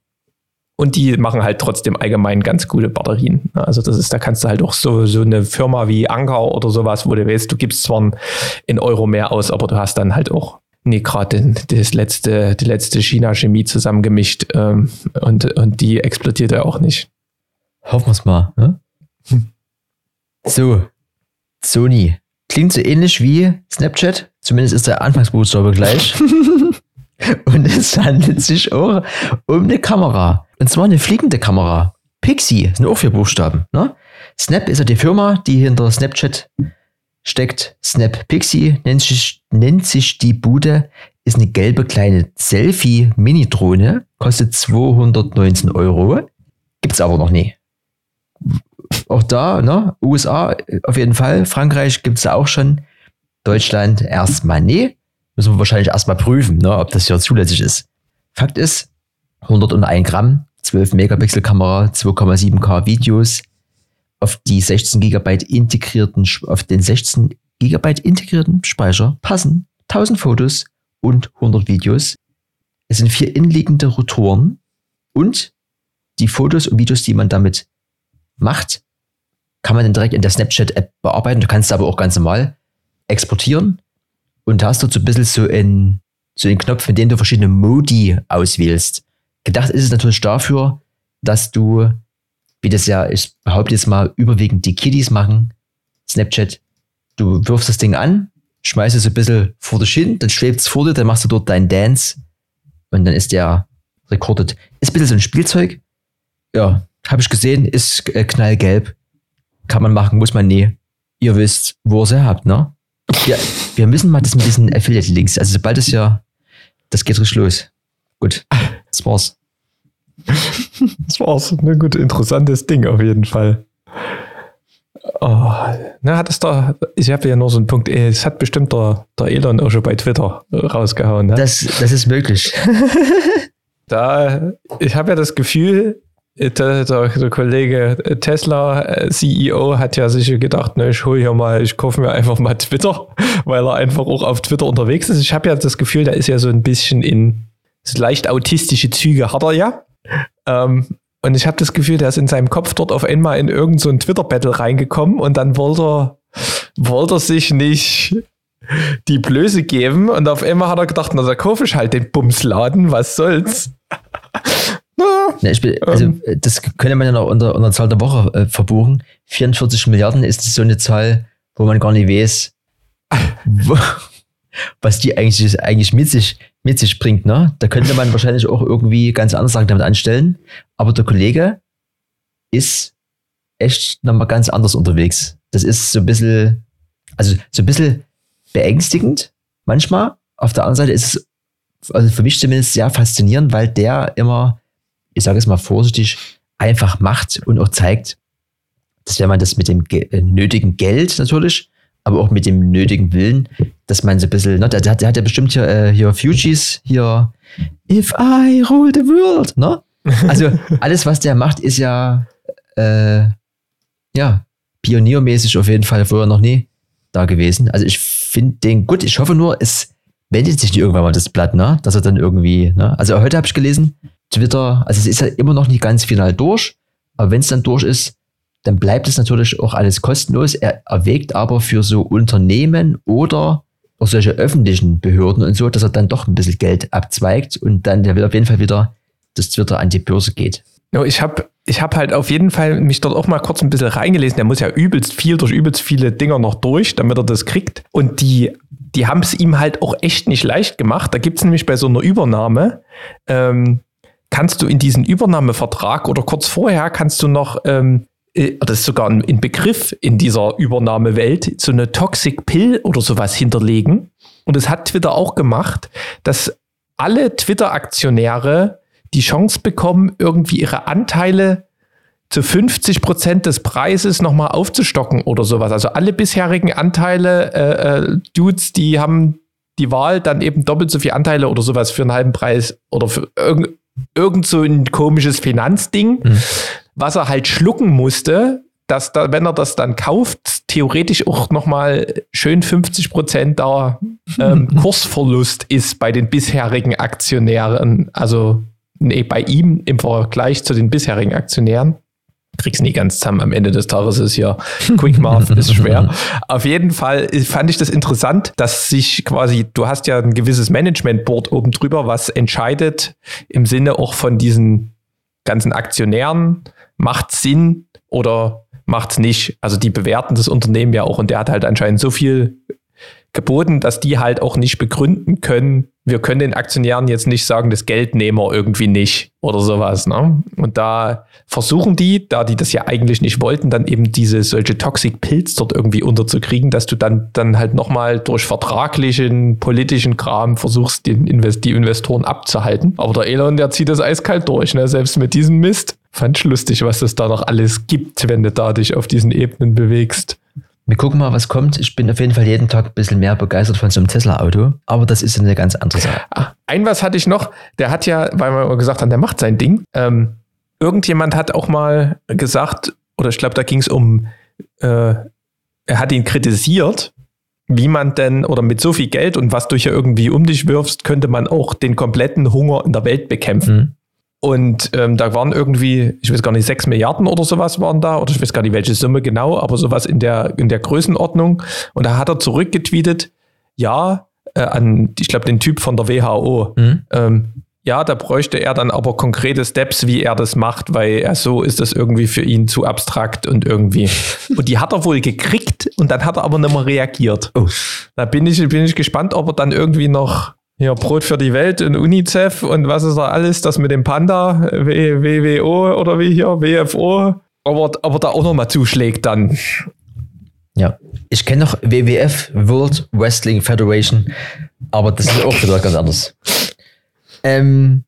Und die machen halt trotzdem allgemein ganz gute Batterien. Also das ist, da kannst du halt auch so, so eine Firma wie Anker oder sowas, wo du weißt, du gibst zwar in Euro mehr aus, aber du hast dann halt auch nee, gerade das letzte, die letzte China-Chemie zusammengemischt ähm, und, und die explodiert ja auch nicht. Hoffen wir es mal. Ne? Hm. So, Sony. Klingt so ähnlich wie Snapchat. Zumindest ist der Anfangsbuchstabe gleich. und es handelt sich auch um eine Kamera. Und zwar eine fliegende Kamera. Pixie sind auch vier Buchstaben. Ne? Snap ist ja die Firma, die hinter Snapchat steckt. Snap Pixie nennt sich, nennt sich die Bude. Ist eine gelbe kleine Selfie-Mini-Drohne. Kostet 219 Euro. Gibt's aber noch nie. Auch da, ne? USA auf jeden Fall. Frankreich gibt es auch schon. Deutschland erstmal nee. Müssen wir wahrscheinlich erstmal prüfen, ne, ob das hier zulässig ist. Fakt ist, 101 Gramm, 12 Megapixel Kamera, 2,7K Videos, auf die 16 GB integrierten, auf den 16 GB integrierten Speicher passen 1000 Fotos und 100 Videos. Es sind vier innenliegende Rotoren und die Fotos und Videos, die man damit macht, kann man dann direkt in der Snapchat-App bearbeiten. Du kannst aber auch ganz normal exportieren und hast dort so ein bisschen so einen, so einen Knopf, mit dem du verschiedene Modi auswählst. Gedacht ist es natürlich dafür, dass du, wie das ja, ich behaupte jetzt mal, überwiegend die Kiddies machen, Snapchat, du wirfst das Ding an, schmeißt es ein bisschen vor dich hin, dann schwebt es vor dir, dann machst du dort deinen Dance und dann ist der recorded. Ist ein bisschen so ein Spielzeug. Ja, habe ich gesehen, ist äh, knallgelb. Kann man machen, muss man nie. Ihr wisst, wo ihr sie habt, ne? Ja, wir müssen mal das mit diesen Affiliate-Links, also sobald es ja, das geht richtig los. Gut, das war's. Das war's. Ein gut, interessantes Ding auf jeden Fall. Oh, na, hat es da, ich habe ja nur so einen Punkt, eh, es hat bestimmt der, der Elon auch schon bei Twitter rausgehauen. Ne? Das, das ist möglich. da, ich habe ja das Gefühl, der, der, der, Kollege Tesla äh, CEO hat ja sicher gedacht, ne, ich hole hier mal, ich kaufe mir einfach mal Twitter, weil er einfach auch auf Twitter unterwegs ist. Ich habe ja das Gefühl, der ist ja so ein bisschen in so leicht autistische Züge hat er ja. Ähm, und ich habe das Gefühl, der ist in seinem Kopf dort auf einmal in irgendein so Twitter-Battle reingekommen und dann wollte er, wollte er sich nicht die Blöße geben und auf einmal hat er gedacht, na, da kaufe ich halt den Bumsladen, was soll's. Ja, bin, also, ähm. das könnte man ja noch unter, unter Zahl der Woche äh, verbuchen. 44 Milliarden ist so eine Zahl, wo man gar nicht weiß, wo, was die eigentlich, eigentlich mit, sich, mit sich bringt. Ne? Da könnte man wahrscheinlich auch irgendwie ganz andere Sachen damit anstellen. Aber der Kollege ist echt nochmal ganz anders unterwegs. Das ist so ein bisschen, also so ein bisschen beängstigend, manchmal. Auf der anderen Seite ist es, also für mich zumindest sehr faszinierend, weil der immer, ich sage es mal vorsichtig, einfach macht und auch zeigt, dass wenn man das mit dem äh, nötigen Geld natürlich, aber auch mit dem nötigen Willen, dass man so ein bisschen, ne, der, der, der hat ja bestimmt hier, äh, hier Fugees, hier If I rule the world, ne? Also alles, was der macht, ist ja, äh, ja, pioniermäßig auf jeden Fall vorher noch nie da gewesen. Also ich finde den gut. Ich hoffe nur, es wendet sich nicht irgendwann mal das Blatt, ne? Dass er dann irgendwie, ne? Also heute habe ich gelesen, Twitter, also es ist ja immer noch nicht ganz final durch, aber wenn es dann durch ist, dann bleibt es natürlich auch alles kostenlos. Er erwägt aber für so Unternehmen oder auch solche öffentlichen Behörden und so, dass er dann doch ein bisschen Geld abzweigt und dann der will auf jeden Fall wieder, dass Twitter an die Börse geht. Ja, ich habe ich hab halt auf jeden Fall mich dort auch mal kurz ein bisschen reingelesen. Der muss ja übelst viel durch übelst viele Dinger noch durch, damit er das kriegt. Und die, die haben es ihm halt auch echt nicht leicht gemacht. Da gibt es nämlich bei so einer Übernahme, ähm, kannst du in diesen Übernahmevertrag oder kurz vorher kannst du noch ähm, äh, das ist sogar ein, Begriff in dieser Übernahmewelt, so eine Toxic Pill oder sowas hinterlegen. Und es hat Twitter auch gemacht, dass alle Twitter-Aktionäre die Chance bekommen, irgendwie ihre Anteile zu 50 Prozent des Preises nochmal aufzustocken oder sowas. Also alle bisherigen Anteile, äh, äh, Dudes, die haben die Wahl, dann eben doppelt so viele Anteile oder sowas für einen halben Preis oder für irgend, irgend so ein komisches Finanzding. Mhm was er halt schlucken musste, dass da, wenn er das dann kauft, theoretisch auch nochmal schön 50 Prozent da ähm, Kursverlust ist bei den bisherigen Aktionären. Also nee, bei ihm im Vergleich zu den bisherigen Aktionären. Krieg's nie ganz zusammen. Am Ende des Tages ist ja Quick Math ist schwer. Auf jeden Fall fand ich das interessant, dass sich quasi, du hast ja ein gewisses Management Board oben drüber, was entscheidet im Sinne auch von diesen ganzen Aktionären, macht Sinn oder macht es nicht. Also die bewerten das Unternehmen ja auch und der hat halt anscheinend so viel geboten, dass die halt auch nicht begründen können, wir können den Aktionären jetzt nicht sagen, das Geld nehmen wir irgendwie nicht oder sowas. Ne? Und da versuchen die, da die das ja eigentlich nicht wollten, dann eben diese solche Toxic Pills dort irgendwie unterzukriegen, dass du dann, dann halt nochmal durch vertraglichen, politischen Kram versuchst, den Invest die Investoren abzuhalten. Aber der Elon, der zieht das eiskalt durch, ne? selbst mit diesem Mist. Fand ich lustig, was es da noch alles gibt, wenn du da dich auf diesen Ebenen bewegst. Wir gucken mal, was kommt. Ich bin auf jeden Fall jeden Tag ein bisschen mehr begeistert von so einem Tesla-Auto, aber das ist eine ganz andere Sache. Ah, ein was hatte ich noch, der hat ja, weil wir gesagt haben, der macht sein Ding. Ähm, irgendjemand hat auch mal gesagt, oder ich glaube, da ging es um, äh, er hat ihn kritisiert, wie man denn, oder mit so viel Geld und was du hier irgendwie um dich wirfst, könnte man auch den kompletten Hunger in der Welt bekämpfen. Mhm. Und ähm, da waren irgendwie, ich weiß gar nicht, sechs Milliarden oder sowas waren da, oder ich weiß gar nicht, welche Summe genau, aber sowas in der, in der Größenordnung. Und da hat er zurückgetweetet, ja, äh, an, ich glaube, den Typ von der WHO. Mhm. Ähm, ja, da bräuchte er dann aber konkrete Steps, wie er das macht, weil er so ist das irgendwie für ihn zu abstrakt und irgendwie. und die hat er wohl gekriegt und dann hat er aber nicht mehr reagiert. Oh. Da bin ich, bin ich gespannt, ob er dann irgendwie noch ja, Brot für die Welt und UNICEF und was ist da alles, das mit dem Panda, WWO oder wie hier, WFO, aber, aber da auch nochmal zuschlägt dann. Ja, ich kenne noch WWF, World Wrestling Federation, aber das ist auch wieder ganz anders. Ähm,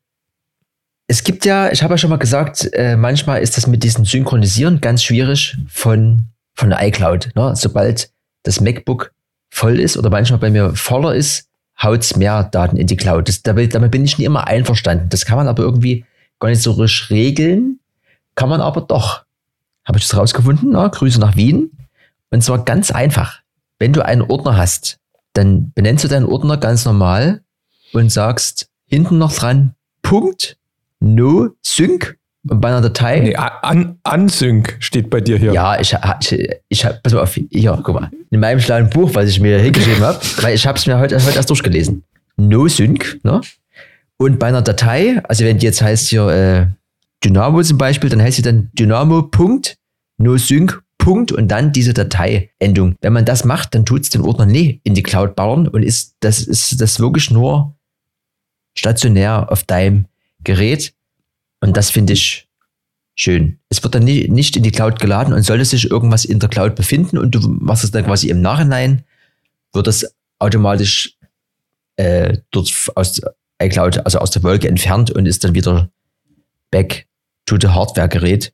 es gibt ja, ich habe ja schon mal gesagt, äh, manchmal ist das mit diesem Synchronisieren ganz schwierig von, von der iCloud. Ne? Sobald das MacBook voll ist oder manchmal bei mir voller ist, haut's mehr Daten in die Cloud. Das, damit, damit bin ich nicht immer einverstanden. Das kann man aber irgendwie gar nicht so richtig regeln. Kann man aber doch. Habe ich das rausgefunden? Na, Grüße nach Wien. Und zwar ganz einfach. Wenn du einen Ordner hast, dann benennst du deinen Ordner ganz normal und sagst hinten noch dran Punkt, no sync bei einer Datei. Nee, an, Unsync steht bei dir hier. Ja, ich, ich, ich habe, pass mal auf, hier, guck mal. In meinem schlauen Buch, was ich mir hingeschrieben habe, weil ich habe es mir heute, heute erst durchgelesen. No Sync, ne? Und bei einer Datei, also wenn die jetzt heißt hier äh, Dynamo zum Beispiel, dann heißt sie dann Dynamo.nosync. Punkt und dann diese Dateiendung. Wenn man das macht, dann tut es den Ordner nie in die Cloud bauen und ist das ist das wirklich nur stationär auf deinem Gerät. Und das finde ich schön. Es wird dann nie, nicht in die Cloud geladen und sollte sich irgendwas in der Cloud befinden und du machst es dann quasi im Nachhinein, wird es automatisch äh, dort aus iCloud, also aus der Wolke entfernt und ist dann wieder back to the Hardware-Gerät.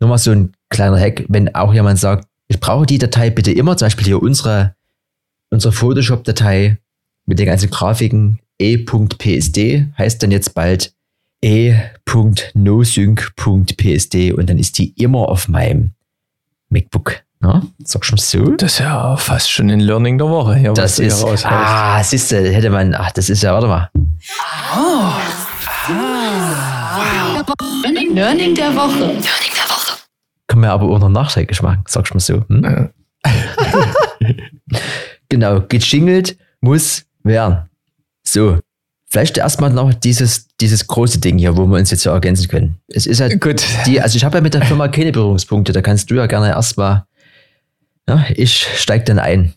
Nur mal so ein kleiner Hack, wenn auch jemand sagt, ich brauche die Datei bitte immer, zum Beispiel hier unsere, unsere Photoshop-Datei mit den ganzen Grafiken e.psd heißt dann jetzt bald e.nosync.psd und dann ist die immer auf meinem MacBook. Ja, sag schon so. Das ist ja fast schon ein Learning der Woche. Hier, das ist, ah, siehst du, hätte man, ach, das ist ja, warte mal. Oh. Ah. Learning der Woche. Learning der Woche. Kann man aber auch noch nachträglich machen, du mal so. Hm? genau, gejingelt muss werden. So, Vielleicht erstmal noch dieses, dieses große Ding hier, wo wir uns jetzt ja ergänzen können. Es ist halt Gut. die, also ich habe ja mit der Firma keine Berührungspunkte, da kannst du ja gerne erstmal, ja, ich steig dann ein.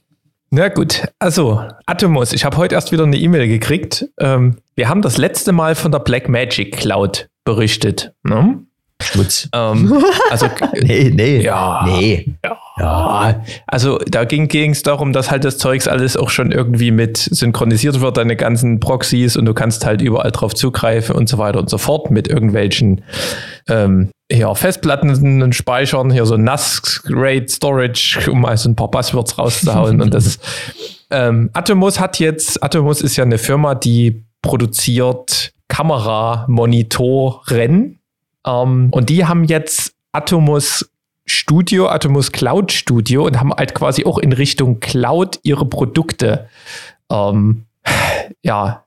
Na gut, also Atomos, ich habe heute erst wieder eine E-Mail gekriegt. Ähm, wir haben das letzte Mal von der Black Magic Cloud berichtet. Ne? Schmutz. Ähm, also, nee, nee. Ja. Nee. Ja. ja. Also da ging es darum, dass halt das Zeugs alles auch schon irgendwie mit synchronisiert wird, deine ganzen Proxys und du kannst halt überall drauf zugreifen und so weiter und so fort mit irgendwelchen ähm, ja, Festplatten und Speichern, hier so NAS-Rate Storage, um mal so ein paar Passwords rauszuhauen. und das ähm, Atomos hat jetzt, Atomos ist ja eine Firma, die produziert Kameramonitoren ähm, und die haben jetzt Atomos Studio, Atomos Cloud Studio und haben halt quasi auch in Richtung Cloud ihre Produkte ähm, ja,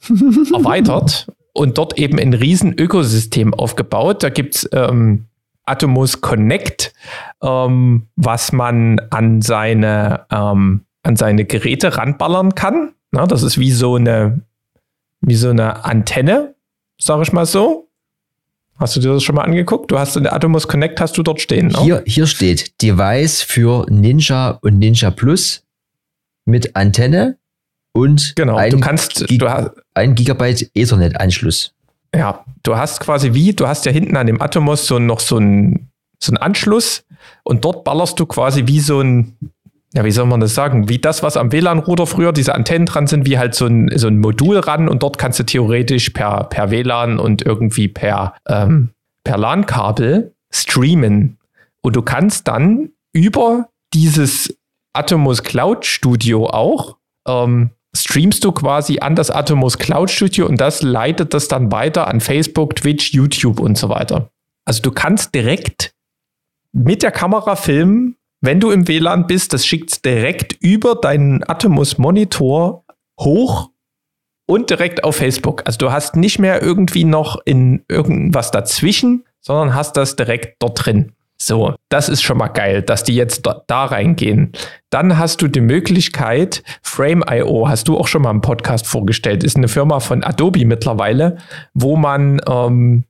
erweitert und dort eben ein riesen Ökosystem aufgebaut. Da gibt es ähm, Atomos Connect, ähm, was man an seine, ähm, an seine Geräte ranballern kann. Na, das ist wie so eine, wie so eine Antenne, sage ich mal so. Hast du dir das schon mal angeguckt? Du hast in der Atomos Connect hast du dort stehen. Ne? Hier, hier steht Device für Ninja und Ninja Plus mit Antenne und genau, ein, du kannst, Gig du hast, ein Gigabyte Ethernet-Anschluss. Ja, du hast quasi wie, du hast ja hinten an dem Atomos so noch so einen so Anschluss und dort ballerst du quasi wie so ein ja, wie soll man das sagen, wie das, was am WLAN-Router früher diese Antennen dran sind, wie halt so ein, so ein Modul ran und dort kannst du theoretisch per, per WLAN und irgendwie per, ähm, per LAN-Kabel streamen. Und du kannst dann über dieses Atomos Cloud Studio auch ähm, streamst du quasi an das Atomos Cloud Studio und das leitet das dann weiter an Facebook, Twitch, YouTube und so weiter. Also du kannst direkt mit der Kamera filmen wenn du im WLAN bist, das schickt direkt über deinen Atomos-Monitor hoch und direkt auf Facebook. Also du hast nicht mehr irgendwie noch in irgendwas dazwischen, sondern hast das direkt dort drin. So, das ist schon mal geil, dass die jetzt da, da reingehen. Dann hast du die Möglichkeit, Frame.io, hast du auch schon mal im Podcast vorgestellt, ist eine Firma von Adobe mittlerweile, wo man ähm,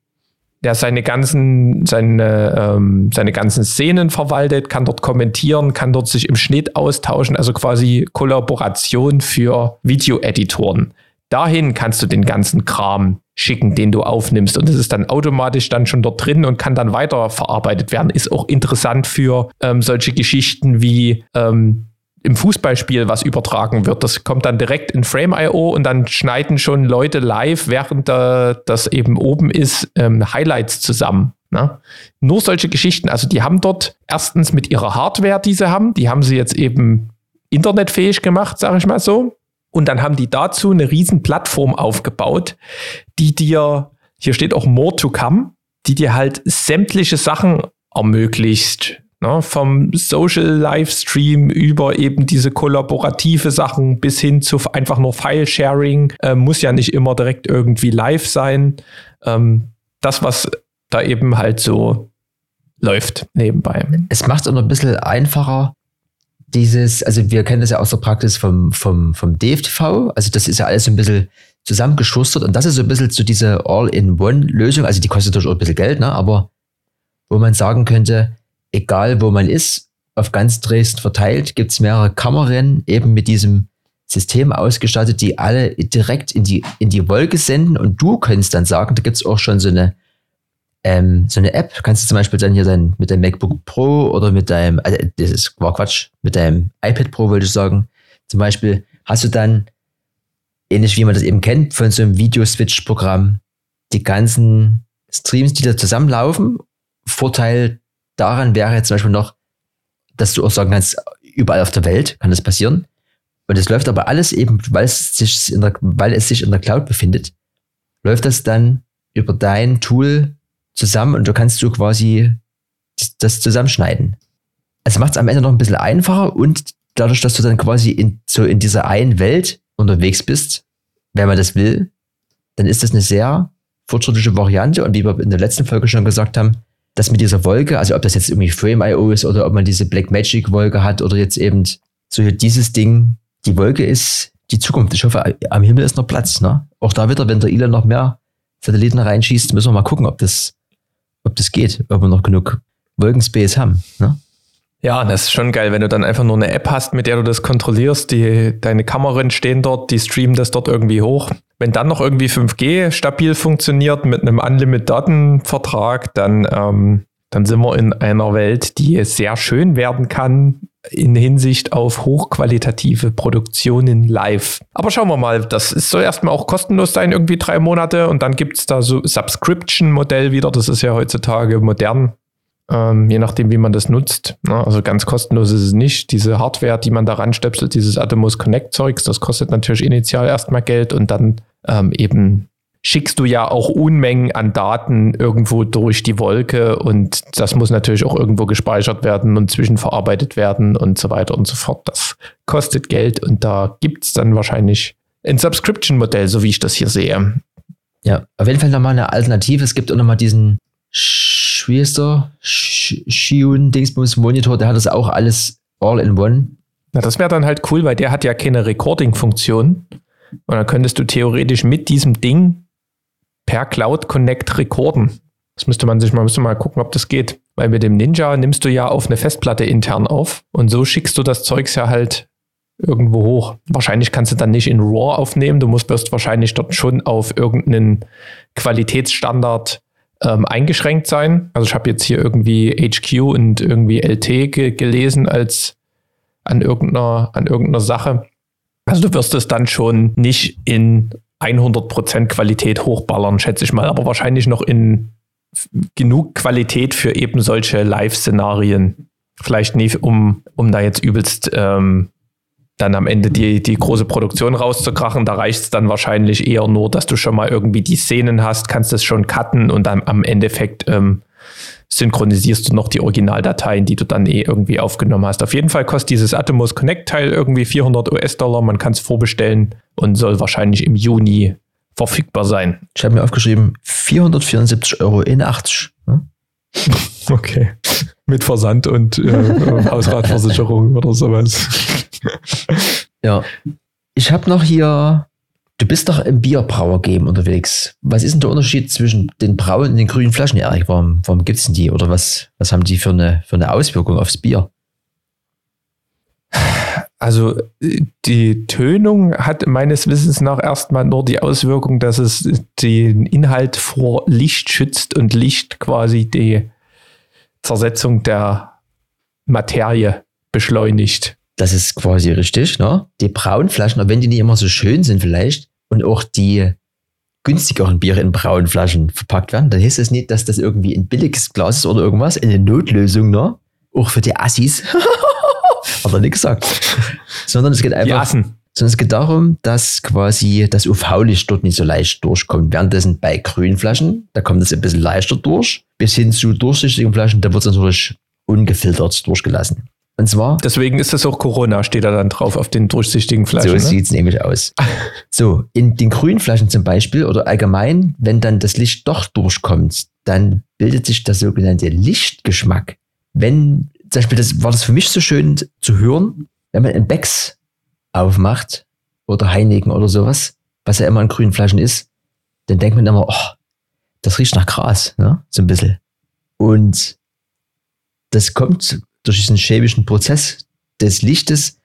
der seine ganzen, seine, ähm, seine ganzen Szenen verwaltet, kann dort kommentieren, kann dort sich im Schnitt austauschen, also quasi Kollaboration für Videoeditoren. Dahin kannst du den ganzen Kram schicken, den du aufnimmst. Und das ist dann automatisch dann schon dort drin und kann dann weiterverarbeitet werden. Ist auch interessant für ähm, solche Geschichten wie ähm, im Fußballspiel was übertragen wird. Das kommt dann direkt in Frame.io und dann schneiden schon Leute live, während da, das eben oben ist, ähm, Highlights zusammen. Ne? Nur solche Geschichten. Also die haben dort erstens mit ihrer Hardware, die sie haben, die haben sie jetzt eben internetfähig gemacht, sage ich mal so. Und dann haben die dazu eine riesen Plattform aufgebaut, die dir, hier steht auch More to Come, die dir halt sämtliche Sachen ermöglicht Ne, vom Social Livestream über eben diese kollaborative Sachen bis hin zu einfach nur File-Sharing. Äh, muss ja nicht immer direkt irgendwie live sein. Ähm, das, was da eben halt so läuft nebenbei. Es macht es auch noch ein bisschen einfacher, dieses, also wir kennen das ja aus der Praxis vom, vom, vom DFTV, also das ist ja alles so ein bisschen zusammengeschustert und das ist so ein bisschen so diese All-in-One-Lösung, also die kostet natürlich auch ein bisschen Geld, ne? aber wo man sagen könnte, egal wo man ist, auf ganz Dresden verteilt, gibt es mehrere Kameran eben mit diesem System ausgestattet, die alle direkt in die, in die Wolke senden und du kannst dann sagen, da gibt es auch schon so eine, ähm, so eine App, kannst du zum Beispiel dann hier dann mit deinem MacBook Pro oder mit deinem, also das ist, war Quatsch, mit deinem iPad Pro wollte ich sagen, zum Beispiel hast du dann ähnlich wie man das eben kennt von so einem Video-Switch-Programm, die ganzen Streams, die da zusammenlaufen. Vorteil daran wäre jetzt zum Beispiel noch, dass du auch sagen kannst, überall auf der Welt kann das passieren. Und es läuft aber alles eben, weil es sich in der, weil es sich in der Cloud befindet, läuft das dann über dein Tool zusammen und du kannst du quasi das zusammenschneiden. Also macht es am Ende noch ein bisschen einfacher und dadurch, dass du dann quasi in, so in dieser einen Welt unterwegs bist, wenn man das will, dann ist das eine sehr fortschrittliche Variante. Und wie wir in der letzten Folge schon gesagt haben, dass mit dieser Wolke, also ob das jetzt irgendwie Frame.io ist oder ob man diese Blackmagic Wolke hat oder jetzt eben so dieses Ding, die Wolke ist die Zukunft. Ich hoffe, am Himmel ist noch Platz. Ne? Auch da wieder, wenn der Elon noch mehr Satelliten reinschießt, müssen wir mal gucken, ob das, ob das geht, ob wir noch genug Wolkenspace haben. Ne? Ja, das ist schon geil, wenn du dann einfach nur eine App hast, mit der du das kontrollierst. Die, deine Kameras stehen dort, die streamen das dort irgendwie hoch. Wenn dann noch irgendwie 5G stabil funktioniert mit einem Unlimited-Datenvertrag, dann, ähm, dann sind wir in einer Welt, die sehr schön werden kann in Hinsicht auf hochqualitative Produktionen live. Aber schauen wir mal, das soll erstmal auch kostenlos sein, irgendwie drei Monate. Und dann gibt es da so Subscription-Modell wieder. Das ist ja heutzutage modern ähm, je nachdem, wie man das nutzt. Ne? Also ganz kostenlos ist es nicht. Diese Hardware, die man da ranstöpselt, dieses Atomos Connect Zeugs, das kostet natürlich initial erstmal Geld und dann ähm, eben schickst du ja auch Unmengen an Daten irgendwo durch die Wolke und das muss natürlich auch irgendwo gespeichert werden und zwischenverarbeitet werden und so weiter und so fort. Das kostet Geld und da gibt es dann wahrscheinlich ein Subscription-Modell, so wie ich das hier sehe. Ja, auf jeden Fall nochmal eine Alternative. Es gibt auch nochmal diesen wie der? Shiun Dingsbums Monitor, der hat das auch alles all in one. Na, das wäre dann halt cool, weil der hat ja keine Recording-Funktion. Und dann könntest du theoretisch mit diesem Ding per Cloud Connect recorden. Das müsste man sich mal, müsste mal gucken, ob das geht. Weil mit dem Ninja nimmst du ja auf eine Festplatte intern auf und so schickst du das Zeugs ja halt irgendwo hoch. Wahrscheinlich kannst du dann nicht in RAW aufnehmen. Du musst wirst wahrscheinlich dort schon auf irgendeinen Qualitätsstandard ähm, eingeschränkt sein. Also ich habe jetzt hier irgendwie HQ und irgendwie LT ge gelesen als an irgendeiner, an irgendeiner Sache. Also du wirst es dann schon nicht in 100% Qualität hochballern, schätze ich mal, aber wahrscheinlich noch in genug Qualität für eben solche Live-Szenarien. Vielleicht nicht, um, um da jetzt übelst ähm, dann am Ende die, die große Produktion rauszukrachen. Da reicht es dann wahrscheinlich eher nur, dass du schon mal irgendwie die Szenen hast, kannst es schon cutten und dann am Endeffekt ähm, synchronisierst du noch die Originaldateien, die du dann eh irgendwie aufgenommen hast. Auf jeden Fall kostet dieses Atomos Connect Teil irgendwie 400 US-Dollar. Man kann es vorbestellen und soll wahrscheinlich im Juni verfügbar sein. Ich habe mir aufgeschrieben 474 Euro in 80. Ne? Okay. Mit Versand und äh, Hausratversicherung oder sowas. ja. Ich habe noch hier, du bist doch im Bierbrauer-Game unterwegs. Was ist denn der Unterschied zwischen den braunen und den grünen Flaschen, Erik? Warum, warum gibt es denn die? Oder was, was haben die für eine, für eine Auswirkung aufs Bier? Also die Tönung hat meines Wissens nach erstmal nur die Auswirkung, dass es den Inhalt vor Licht schützt und Licht quasi die Zersetzung der Materie beschleunigt. Das ist quasi richtig, ne? Die braunen Flaschen, auch wenn die nicht immer so schön sind vielleicht und auch die günstigeren Biere in braunen Flaschen verpackt werden, dann heißt es das nicht, dass das irgendwie ein billiges Glas ist oder irgendwas, eine Notlösung, ne? Auch für die Assis. Hat er nicht gesagt. Sondern es geht einfach. Die Assen. Sondern es geht darum, dass quasi das UV-Licht dort nicht so leicht durchkommt. Währenddessen bei grünen Flaschen, da kommt es ein bisschen leichter durch. Bis hin zu durchsichtigen Flaschen, da wird es natürlich ungefiltert durchgelassen. Und zwar. Deswegen ist das auch Corona, steht da dann drauf auf den durchsichtigen Flaschen. So ne? sieht es nämlich aus. so, in den grünen Flaschen zum Beispiel oder allgemein, wenn dann das Licht doch durchkommt, dann bildet sich der sogenannte Lichtgeschmack. Wenn, zum Beispiel, das war das für mich so schön zu hören, wenn man ein Becks aufmacht oder Heineken oder sowas, was ja immer in grünen Flaschen ist, dann denkt man immer, oh, das riecht nach Gras, ne? so ein bisschen. Und das kommt durch diesen chemischen Prozess des Lichtes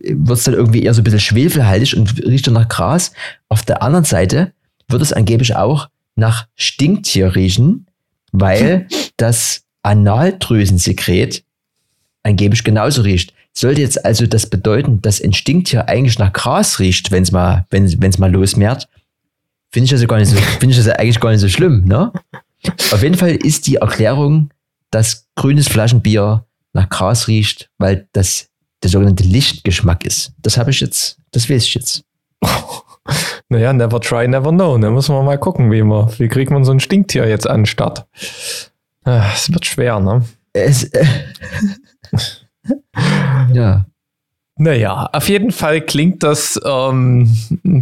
wird es dann irgendwie eher so ein bisschen schwefelhaltig und riecht dann nach Gras. Auf der anderen Seite wird es angeblich auch nach Stinktier riechen, weil das Analdrüsensekret angeblich genauso riecht. Sollte jetzt also das bedeuten, dass ein Stinktier eigentlich nach Gras riecht, wenn es mal, wenn mal losmehrt, finde ich das gar nicht so, finde ich das eigentlich gar nicht so schlimm, ne? Auf jeden Fall ist die Erklärung, dass grünes Flaschenbier nach Gras riecht, weil das der sogenannte Lichtgeschmack ist. Das habe ich jetzt, das weiß ich jetzt. Naja, never try, never know. Da müssen wir mal gucken, wie wir, wie kriegt man so ein Stinktier jetzt an den Start. Ah, Es wird schwer, ne? Es, äh, ja. Naja, auf jeden Fall klingt das ähm,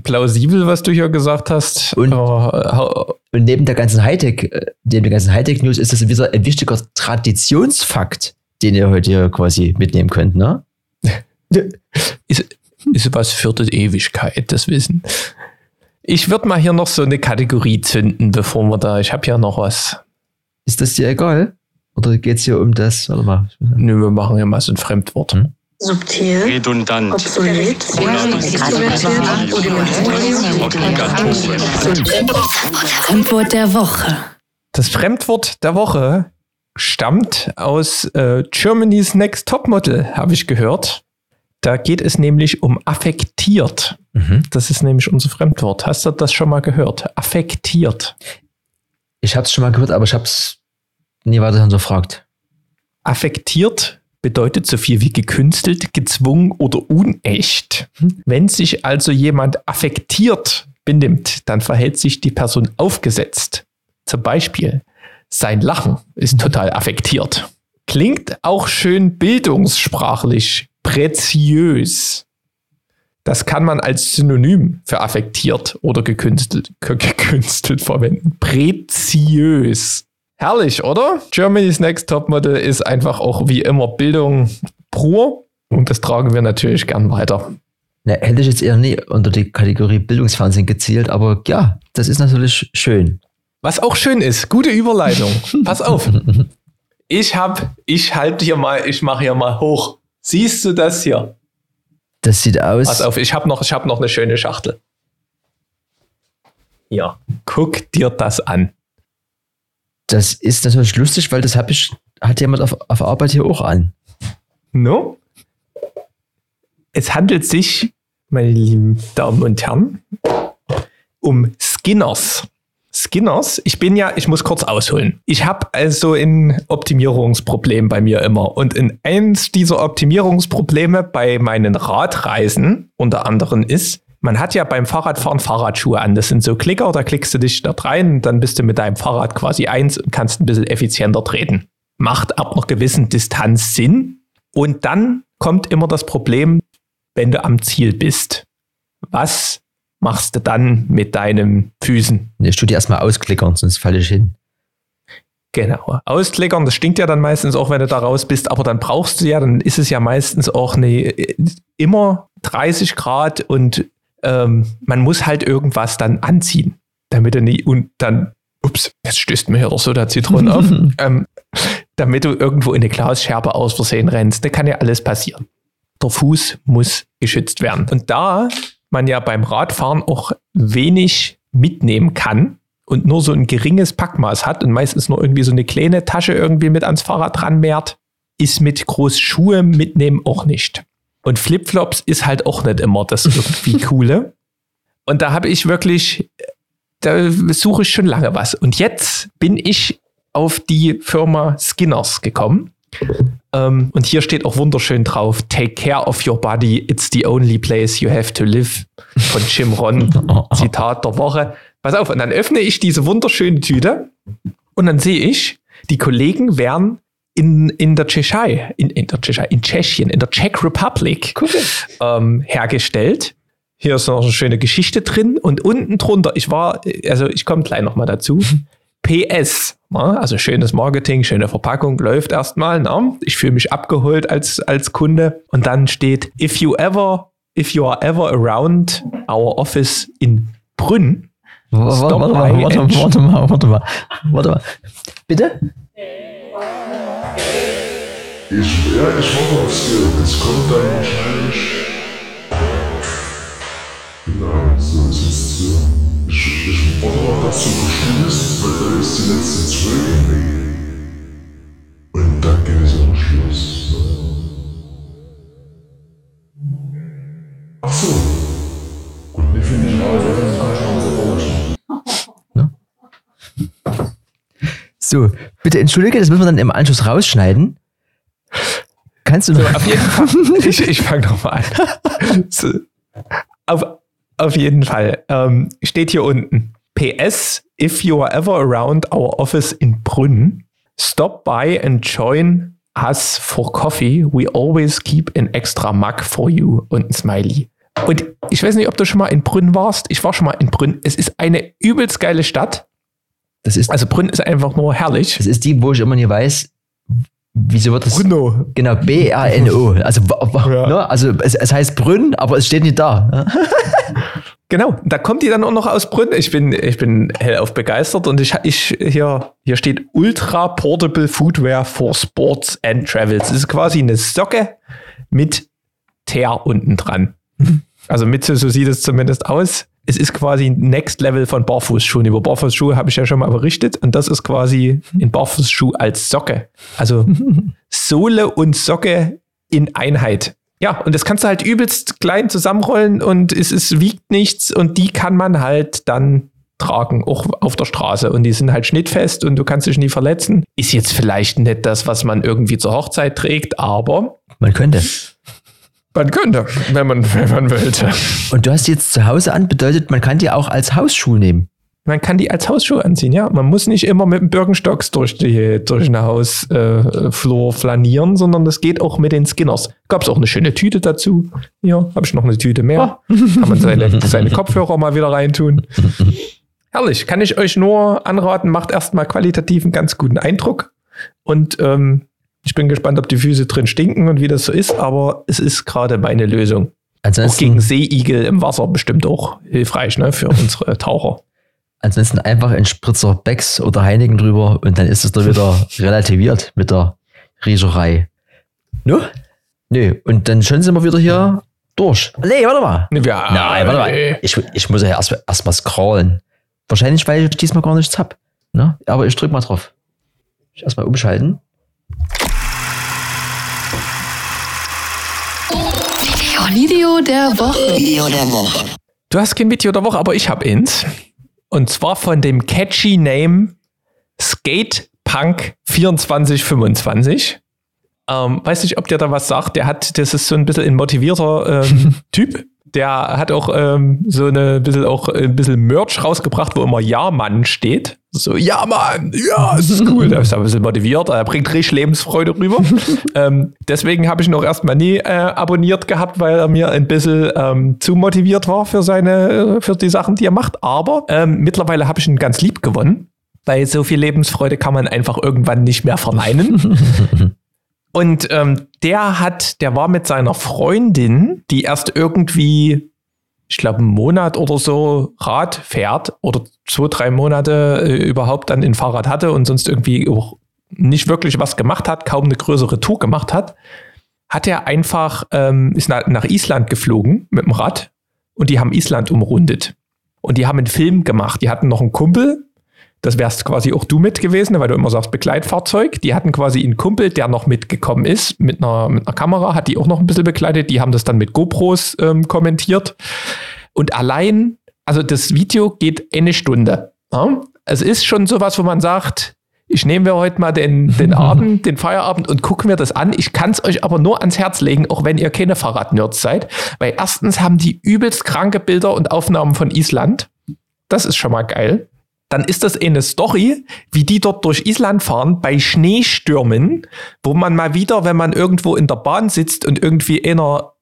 plausibel, was du hier gesagt hast. Und- Aber, Und neben der ganzen Hightech, äh, neben der ganzen Hightech-News ist das wieder ein wichtiger Traditionsfakt, den ihr heute hier quasi mitnehmen könnt, ne? äh, ist, ist was für die Ewigkeit, das Wissen. Ich würde mal hier noch so eine Kategorie zünden, bevor wir da. Ich habe hier noch was. Ist das dir egal? Oder geht es hier um das? Warte mal. Nö, wir machen hier mal so ein Fremdwort. Hm? Subtil, redundant, obsolet. Fremdwort der Woche. Das Fremdwort der Woche stammt aus äh, Germany's Next Topmodel, habe ich gehört. Da geht es nämlich um affektiert. Mhm. Das ist nämlich unser Fremdwort. Hast du das schon mal gehört? Affektiert. Ich habe es schon mal gehört, aber ich habe es nie weiter hinterfragt. Affektiert bedeutet so viel wie gekünstelt, gezwungen oder unecht. Wenn sich also jemand affektiert benimmt, dann verhält sich die Person aufgesetzt. Zum Beispiel, sein Lachen ist total affektiert. Klingt auch schön bildungssprachlich, preziös. Das kann man als Synonym für affektiert oder gekünstelt, gekünstelt verwenden. Preziös. Herrlich, oder? Germany's Next Topmodel ist einfach auch wie immer Bildung pur und das tragen wir natürlich gern weiter. Na, hätte ich jetzt eher nie unter die Kategorie Bildungsfernsehen gezielt, aber ja, das ist natürlich schön. Was auch schön ist, gute Überleitung. Pass auf. Ich hab, ich halte hier mal, ich mache hier mal hoch. Siehst du das hier? Das sieht aus. Pass auf, ich habe noch, ich hab noch eine schöne Schachtel. Ja, guck dir das an. Das ist natürlich lustig, weil das hab ich, hat jemand auf, auf Arbeit hier auch an. No? Es handelt sich, meine lieben Damen und Herren, um Skinners. Skinners, ich bin ja, ich muss kurz ausholen. Ich habe also ein Optimierungsproblem bei mir immer. Und in eins dieser Optimierungsprobleme bei meinen Radreisen unter anderem ist, man hat ja beim Fahrradfahren Fahrradschuhe an. Das sind so Klicker, da klickst du dich dort rein, dann bist du mit deinem Fahrrad quasi eins und kannst ein bisschen effizienter treten. Macht ab einer gewissen Distanz Sinn. Und dann kommt immer das Problem, wenn du am Ziel bist. Was machst du dann mit deinen Füßen? Ich tue die erstmal ausklickern, sonst falle ich hin. Genau. Ausklickern, das stinkt ja dann meistens auch, wenn du da raus bist, aber dann brauchst du ja, dann ist es ja meistens auch eine, immer 30 Grad und ähm, man muss halt irgendwas dann anziehen, damit du nie und dann, ups, jetzt stößt mir hier doch so der Zitronen auf, ähm, damit du irgendwo in eine Glasscherbe aus Versehen rennst. Da kann ja alles passieren. Der Fuß muss geschützt werden. Und da man ja beim Radfahren auch wenig mitnehmen kann, und nur so ein geringes Packmaß hat und meistens nur irgendwie so eine kleine Tasche irgendwie mit ans Fahrrad ranmehrt, ist mit groß Schuhe mitnehmen auch nicht. Und Flipflops ist halt auch nicht immer das irgendwie coole. Und da habe ich wirklich, da suche ich schon lange was. Und jetzt bin ich auf die Firma Skinners gekommen. Ähm, und hier steht auch wunderschön drauf: Take care of your body. It's the only place you have to live. Von Jim Ron. Zitat der Woche. Pass auf, und dann öffne ich diese wunderschöne Tüte und dann sehe ich, die Kollegen wären in, in der Tschechei, in, in der Tschechei, in Tschechien, in der Czech Republic ähm, hergestellt. Hier ist noch eine schöne Geschichte drin und unten drunter, ich war, also ich komme gleich nochmal dazu. PS, na, also schönes Marketing, schöne Verpackung, läuft erstmal. na. Ich fühle mich abgeholt als, als Kunde. Und dann steht, if you ever, if you are ever around our office in Brünn, Warte, warte, warte, and- warte mal, warte mal, warte mal. Bitte? Ich, ja, ich hoffe, es, es kommt dann wahrscheinlich. Genau, so ist es ja. Ich, ich hoffe auch, dass du verstehst, weil da ist die letzte Zwölf. Und dann geht es am Schluss. Ach so. Gut, ich finde den Namen, das kann ich auch so So, bitte entschuldige, das müssen wir dann im Anschluss rausschneiden. Kannst du noch? Auf jeden Fall. Ich, ich fange nochmal an. So. Auf, auf jeden Fall. Ähm, steht hier unten. PS, if you are ever around our office in Brünn, stop by and join us for coffee. We always keep an extra mug for you. Und ein Smiley. Und ich weiß nicht, ob du schon mal in Brünn warst. Ich war schon mal in Brünn. Es ist eine übelst geile Stadt. Das ist, Also Brünn ist einfach nur herrlich. das ist die, wo ich immer nie weiß, wieso wird das. Brünno. Genau, B-R-N-O. Also, Ja. ne? also es, es heißt Brünn, aber es steht nicht da. Genau, da kommt die dann auch noch aus Brünn. Ich bin, ich bin hellauf begeistert und ich, ich hier, hier steht Ultra Portable Footwear for Sports and Travels. Das ist quasi eine Socke mit Teer unten dran. Also mit so, so sieht es zumindest aus. Es ist quasi Next Level von Barfußschuhen. Über Barfußschuhe habe ich ja schon mal berichtet und das ist quasi ein Barfußschuh als Socke. Also Sohle und Socke in Einheit. Ja, und das kannst du halt übelst klein zusammenrollen und es, es wiegt nichts und die kann man halt dann tragen, auch auf der Straße. Und die sind halt schnittfest und du kannst dich nie verletzen. Ist jetzt vielleicht nicht das, was man irgendwie zur Hochzeit trägt, aber Man könnte. Man könnte, wenn man, wenn man wollte. Und du hast die jetzt zu Hause an, bedeutet, man kann die auch als Hausschuh nehmen. Man kann die als Hausschuh anziehen, ja. Man muss nicht immer mit dem Birkenstocks durch, die, durch den Hausflur äh, flanieren, sondern das geht auch mit den Skinners. Gab es auch eine schöne Tüte dazu. Ja, habe ich noch eine Tüte mehr. Kann man seine, seine Kopfhörer mal wieder reintun. Herrlich, kann ich euch nur anraten, macht erstmal qualitativ einen ganz guten Eindruck. Und ähm, ich bin gespannt, ob die Füße drin stinken und wie das so ist, aber es ist gerade meine Lösung. Auch gegen Seeigel im Wasser bestimmt auch hilfreich, ne, für unsere Taucher. ansonsten einfach ein Spritzer Becks oder Heineken drüber und dann ist es da wieder relativiert mit der Riecherei. No? Nö, und dann schon sind wir wieder hier durch. Nee, warte mal. Ja, Nein, warte mal. Ich, ich muss ja erst, erst mal scrollen. Wahrscheinlich, weil ich diesmal gar nichts hab. Ne? Aber ich drück mal drauf. Ich erstmal umschalten. Video der Woche. Video der Woche. Du hast kein Video der Woche, aber ich habe eins. Und zwar von dem catchy Name Skate Punk 2425. Ähm, weiß nicht, ob der da was sagt. Der hat, das ist so ein bisschen ein motivierter ähm, Typ. Der hat auch ähm, so eine bisschen auch ein bisschen Merch rausgebracht, wo immer Ja Mann steht. So, ja Mann, ja, es ist cool. Der ist ein bisschen motiviert, er bringt richtig Lebensfreude rüber. ähm, deswegen habe ich ihn auch erstmal nie äh, abonniert gehabt, weil er mir ein bisschen ähm, zu motiviert war für seine, für die Sachen, die er macht. Aber ähm, mittlerweile habe ich ihn ganz lieb gewonnen, weil so viel Lebensfreude kann man einfach irgendwann nicht mehr verneinen. Und ähm, der hat, der war mit seiner Freundin, die erst irgendwie, ich glaube, einen Monat oder so Rad fährt oder zwei, drei Monate äh, überhaupt dann ein Fahrrad hatte und sonst irgendwie auch nicht wirklich was gemacht hat, kaum eine größere Tour gemacht hat, hat er einfach, ähm, ist nach, nach Island geflogen mit dem Rad und die haben Island umrundet. Und die haben einen Film gemacht. Die hatten noch einen Kumpel, das wärst quasi auch du mit gewesen, weil du immer sagst Begleitfahrzeug. Die hatten quasi einen Kumpel, der noch mitgekommen ist mit einer, mit einer Kamera, hat die auch noch ein bisschen begleitet. Die haben das dann mit GoPros ähm, kommentiert. Und allein, also das Video geht eine Stunde. Ja? Es ist schon sowas, wo man sagt, ich nehme mir heute mal den, den Abend, den Feierabend und gucke mir das an. Ich kann es euch aber nur ans Herz legen, auch wenn ihr keine Fahrradnerds seid. Weil erstens haben die übelst kranke Bilder und Aufnahmen von Island. Das ist schon mal geil dann ist das eine Story, wie die dort durch Island fahren bei Schneestürmen, wo man mal wieder, wenn man irgendwo in der Bahn sitzt und irgendwie einer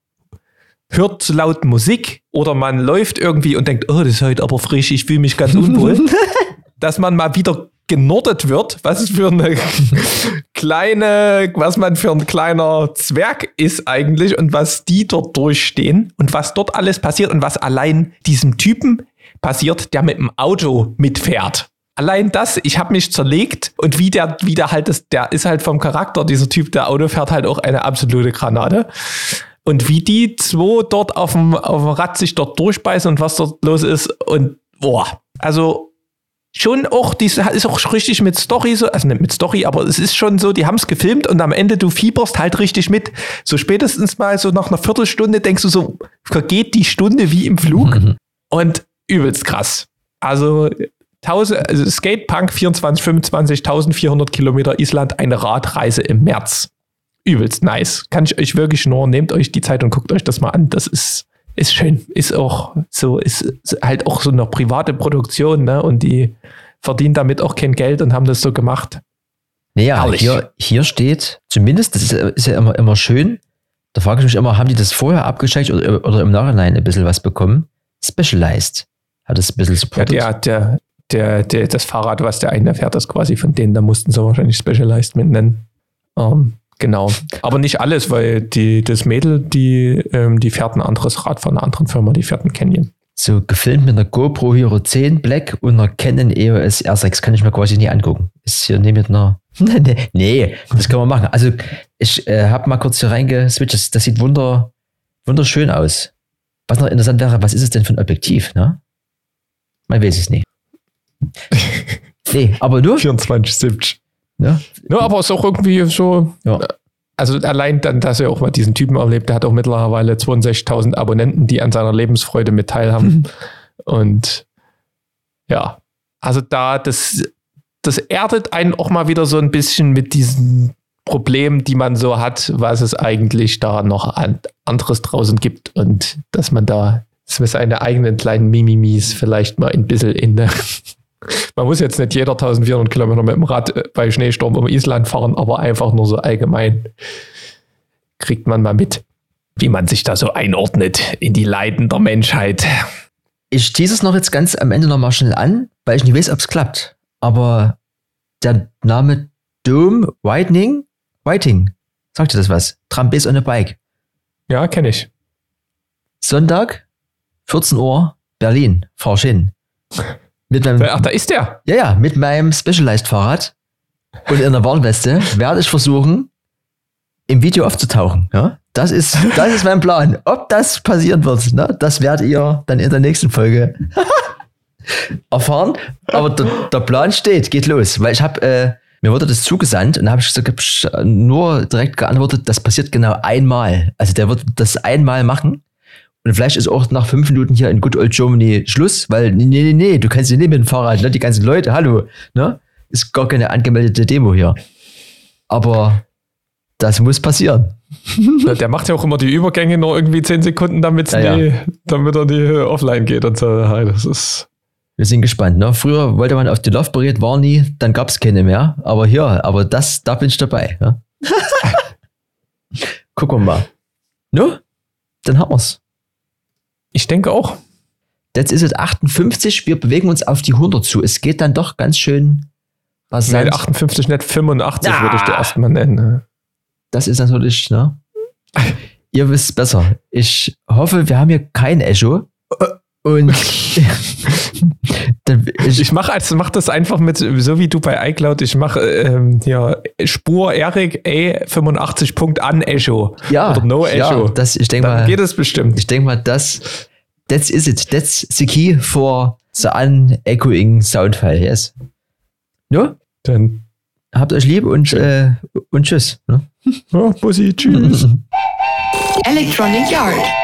hört zu laut Musik oder man läuft irgendwie und denkt, oh, das ist heute aber frisch, ich fühle mich ganz unwohl, dass man mal wieder genordet wird, was es für eine kleine, was man für ein kleiner Zwerg ist eigentlich und was die dort durchstehen und was dort alles passiert und was allein diesem Typen passiert, der mit dem Auto mitfährt. Allein das, ich habe mich zerlegt und wie der, wie der halt ist, der ist halt vom Charakter, dieser Typ, der Auto fährt halt auch eine absolute Granate. Und wie die zwei dort auf dem, auf dem Rad sich dort durchbeißen und was dort los ist und boah, also schon auch, die ist auch richtig mit Story so, also nicht mit Story, aber es ist schon so, die haben es gefilmt und am Ende du fieberst halt richtig mit. So spätestens mal so nach einer Viertelstunde denkst du so, vergeht die Stunde wie im Flug und übelst krass. Also 1000, also Skatepunk 24, 25, 1400 Kilometer Island, eine Radreise im März. Übelst nice. Kann ich euch wirklich nur, nehmt euch die Zeit und guckt euch das mal an. Das ist, ist schön. Ist auch so, ist, halt auch so eine private Produktion, ne? Und die verdienen damit auch kein Geld und haben das so gemacht. Naja, Herrlich. hier, hier steht, zumindest, das ist, ja- ist ja immer, immer schön, da frage ich mich immer, haben die das vorher abgesteckt oder, oder im Nachhinein ein bisschen was bekommen? Specialized. Hat es ein bisschen Ja, supported? der, der, der, das Fahrrad, was der eine fährt, ist quasi von denen, da mussten sie wahrscheinlich Specialized mit nennen. Ähm, genau. Aber nicht alles, weil die, das Mädel, die, ähm, die fährt ein anderes Rad von einer anderen Firma, die fährt ein Canyon. So gefilmt mit einer GoPro Hero 10 Black und einer Canon EOS R6 kann ich mir quasi nie angucken. Ist hier neben mit einer. nee, nee, das können wir machen. Also ich äh, habe mal kurz hier reingeswitcht. Das, das sieht wunder, wunderschön aus. Was noch interessant wäre, was ist es denn für ein Objektiv? Ne? Man weiß es nicht. nee, aber nur. 24,70. Ne? Ja, aber es ist auch irgendwie so. Ja. Also allein dann, dass er auch mal diesen Typen erlebt, der hat auch mittlerweile 62.000 Abonnenten, die an seiner Lebensfreude mit teilhaben. Und ja, also da, das, das erdet einen auch mal wieder so ein bisschen mit diesen Problemen, die man so hat, was es eigentlich da noch an anderes draußen gibt und dass man da seine eigenen kleinen Mimimis vielleicht mal ein bisschen in der man muss jetzt nicht jeder 1400 Kilometer mit dem Rad äh, bei Schneesturm um Island fahren, aber einfach nur so allgemein kriegt man mal mit, wie man sich da so einordnet in die Leiden der Menschheit. Ich tease es noch jetzt ganz am Ende nochmal schnell an, weil ich nicht weiß, ob es klappt. Aber der Name Dome Whitening, Whiting, sagt dir das was? Trambes on a Bike. Ja, kenne ich. Sonntag, 14 Uhr, Berlin, fahr ich hin. Mit meinem, Ach, da ist der. ja, ja, mit meinem Specialized-Fahrrad und in der Warnweste werde ich versuchen, im Video aufzutauchen. Ja? Das, ist, das ist mein Plan. Ob das passieren wird, ne? das werdet ihr dann in der nächsten Folge erfahren. Aber der, der Plan steht, geht los. Weil ich habe, äh, mir wurde das zugesandt und habe ich gesagt, hab nur direkt geantwortet, das passiert genau einmal. Also der wird das einmal machen. Und vielleicht ist auch nach fünf Minuten hier in Good Old Germany Schluss, weil, nee, nee, nee, du kannst hier nicht mit dem Fahrrad, ne? Die ganzen Leute, hallo, ne? Ist gar keine angemeldete Demo hier. Aber das muss passieren. Der macht ja auch immer die Übergänge nur irgendwie 10 Sekunden, damit, Ja, die, damit er die offline geht und so. Ja, Das ist. Wir sind gespannt. Ne? Früher wollte man auf die Love Parade, war nie, dann gab es keine mehr. Aber hier, aber das, da bin ich dabei. Ja? Gucken wir mal. No? Dann haben wir's. Ich denke auch. Jetzt ist es 58, wir bewegen uns auf die 100 zu. Es geht dann doch ganz schön Nee, rasant. 58, nicht 85 Ja. würde ich dir erstmal nennen. Das ist natürlich, ne? Ihr wisst besser. Ich hoffe, wir haben hier kein Echo. Und ich, Ich mache mach das einfach mit, so wie du bei iCloud, ich mache ähm, ja, Spur Erik A85 Punkt an Echo. ja, Oder No ja, Echo. das, ich denke Dann mal, geht es bestimmt. ich denke mal, das, that's is it. That's the key for the unechoing sound file. Yes. No? Dann, Habt euch lieb und, äh, und tschüss. Ne? ja, Bussi, tschüss. Electronic Yard.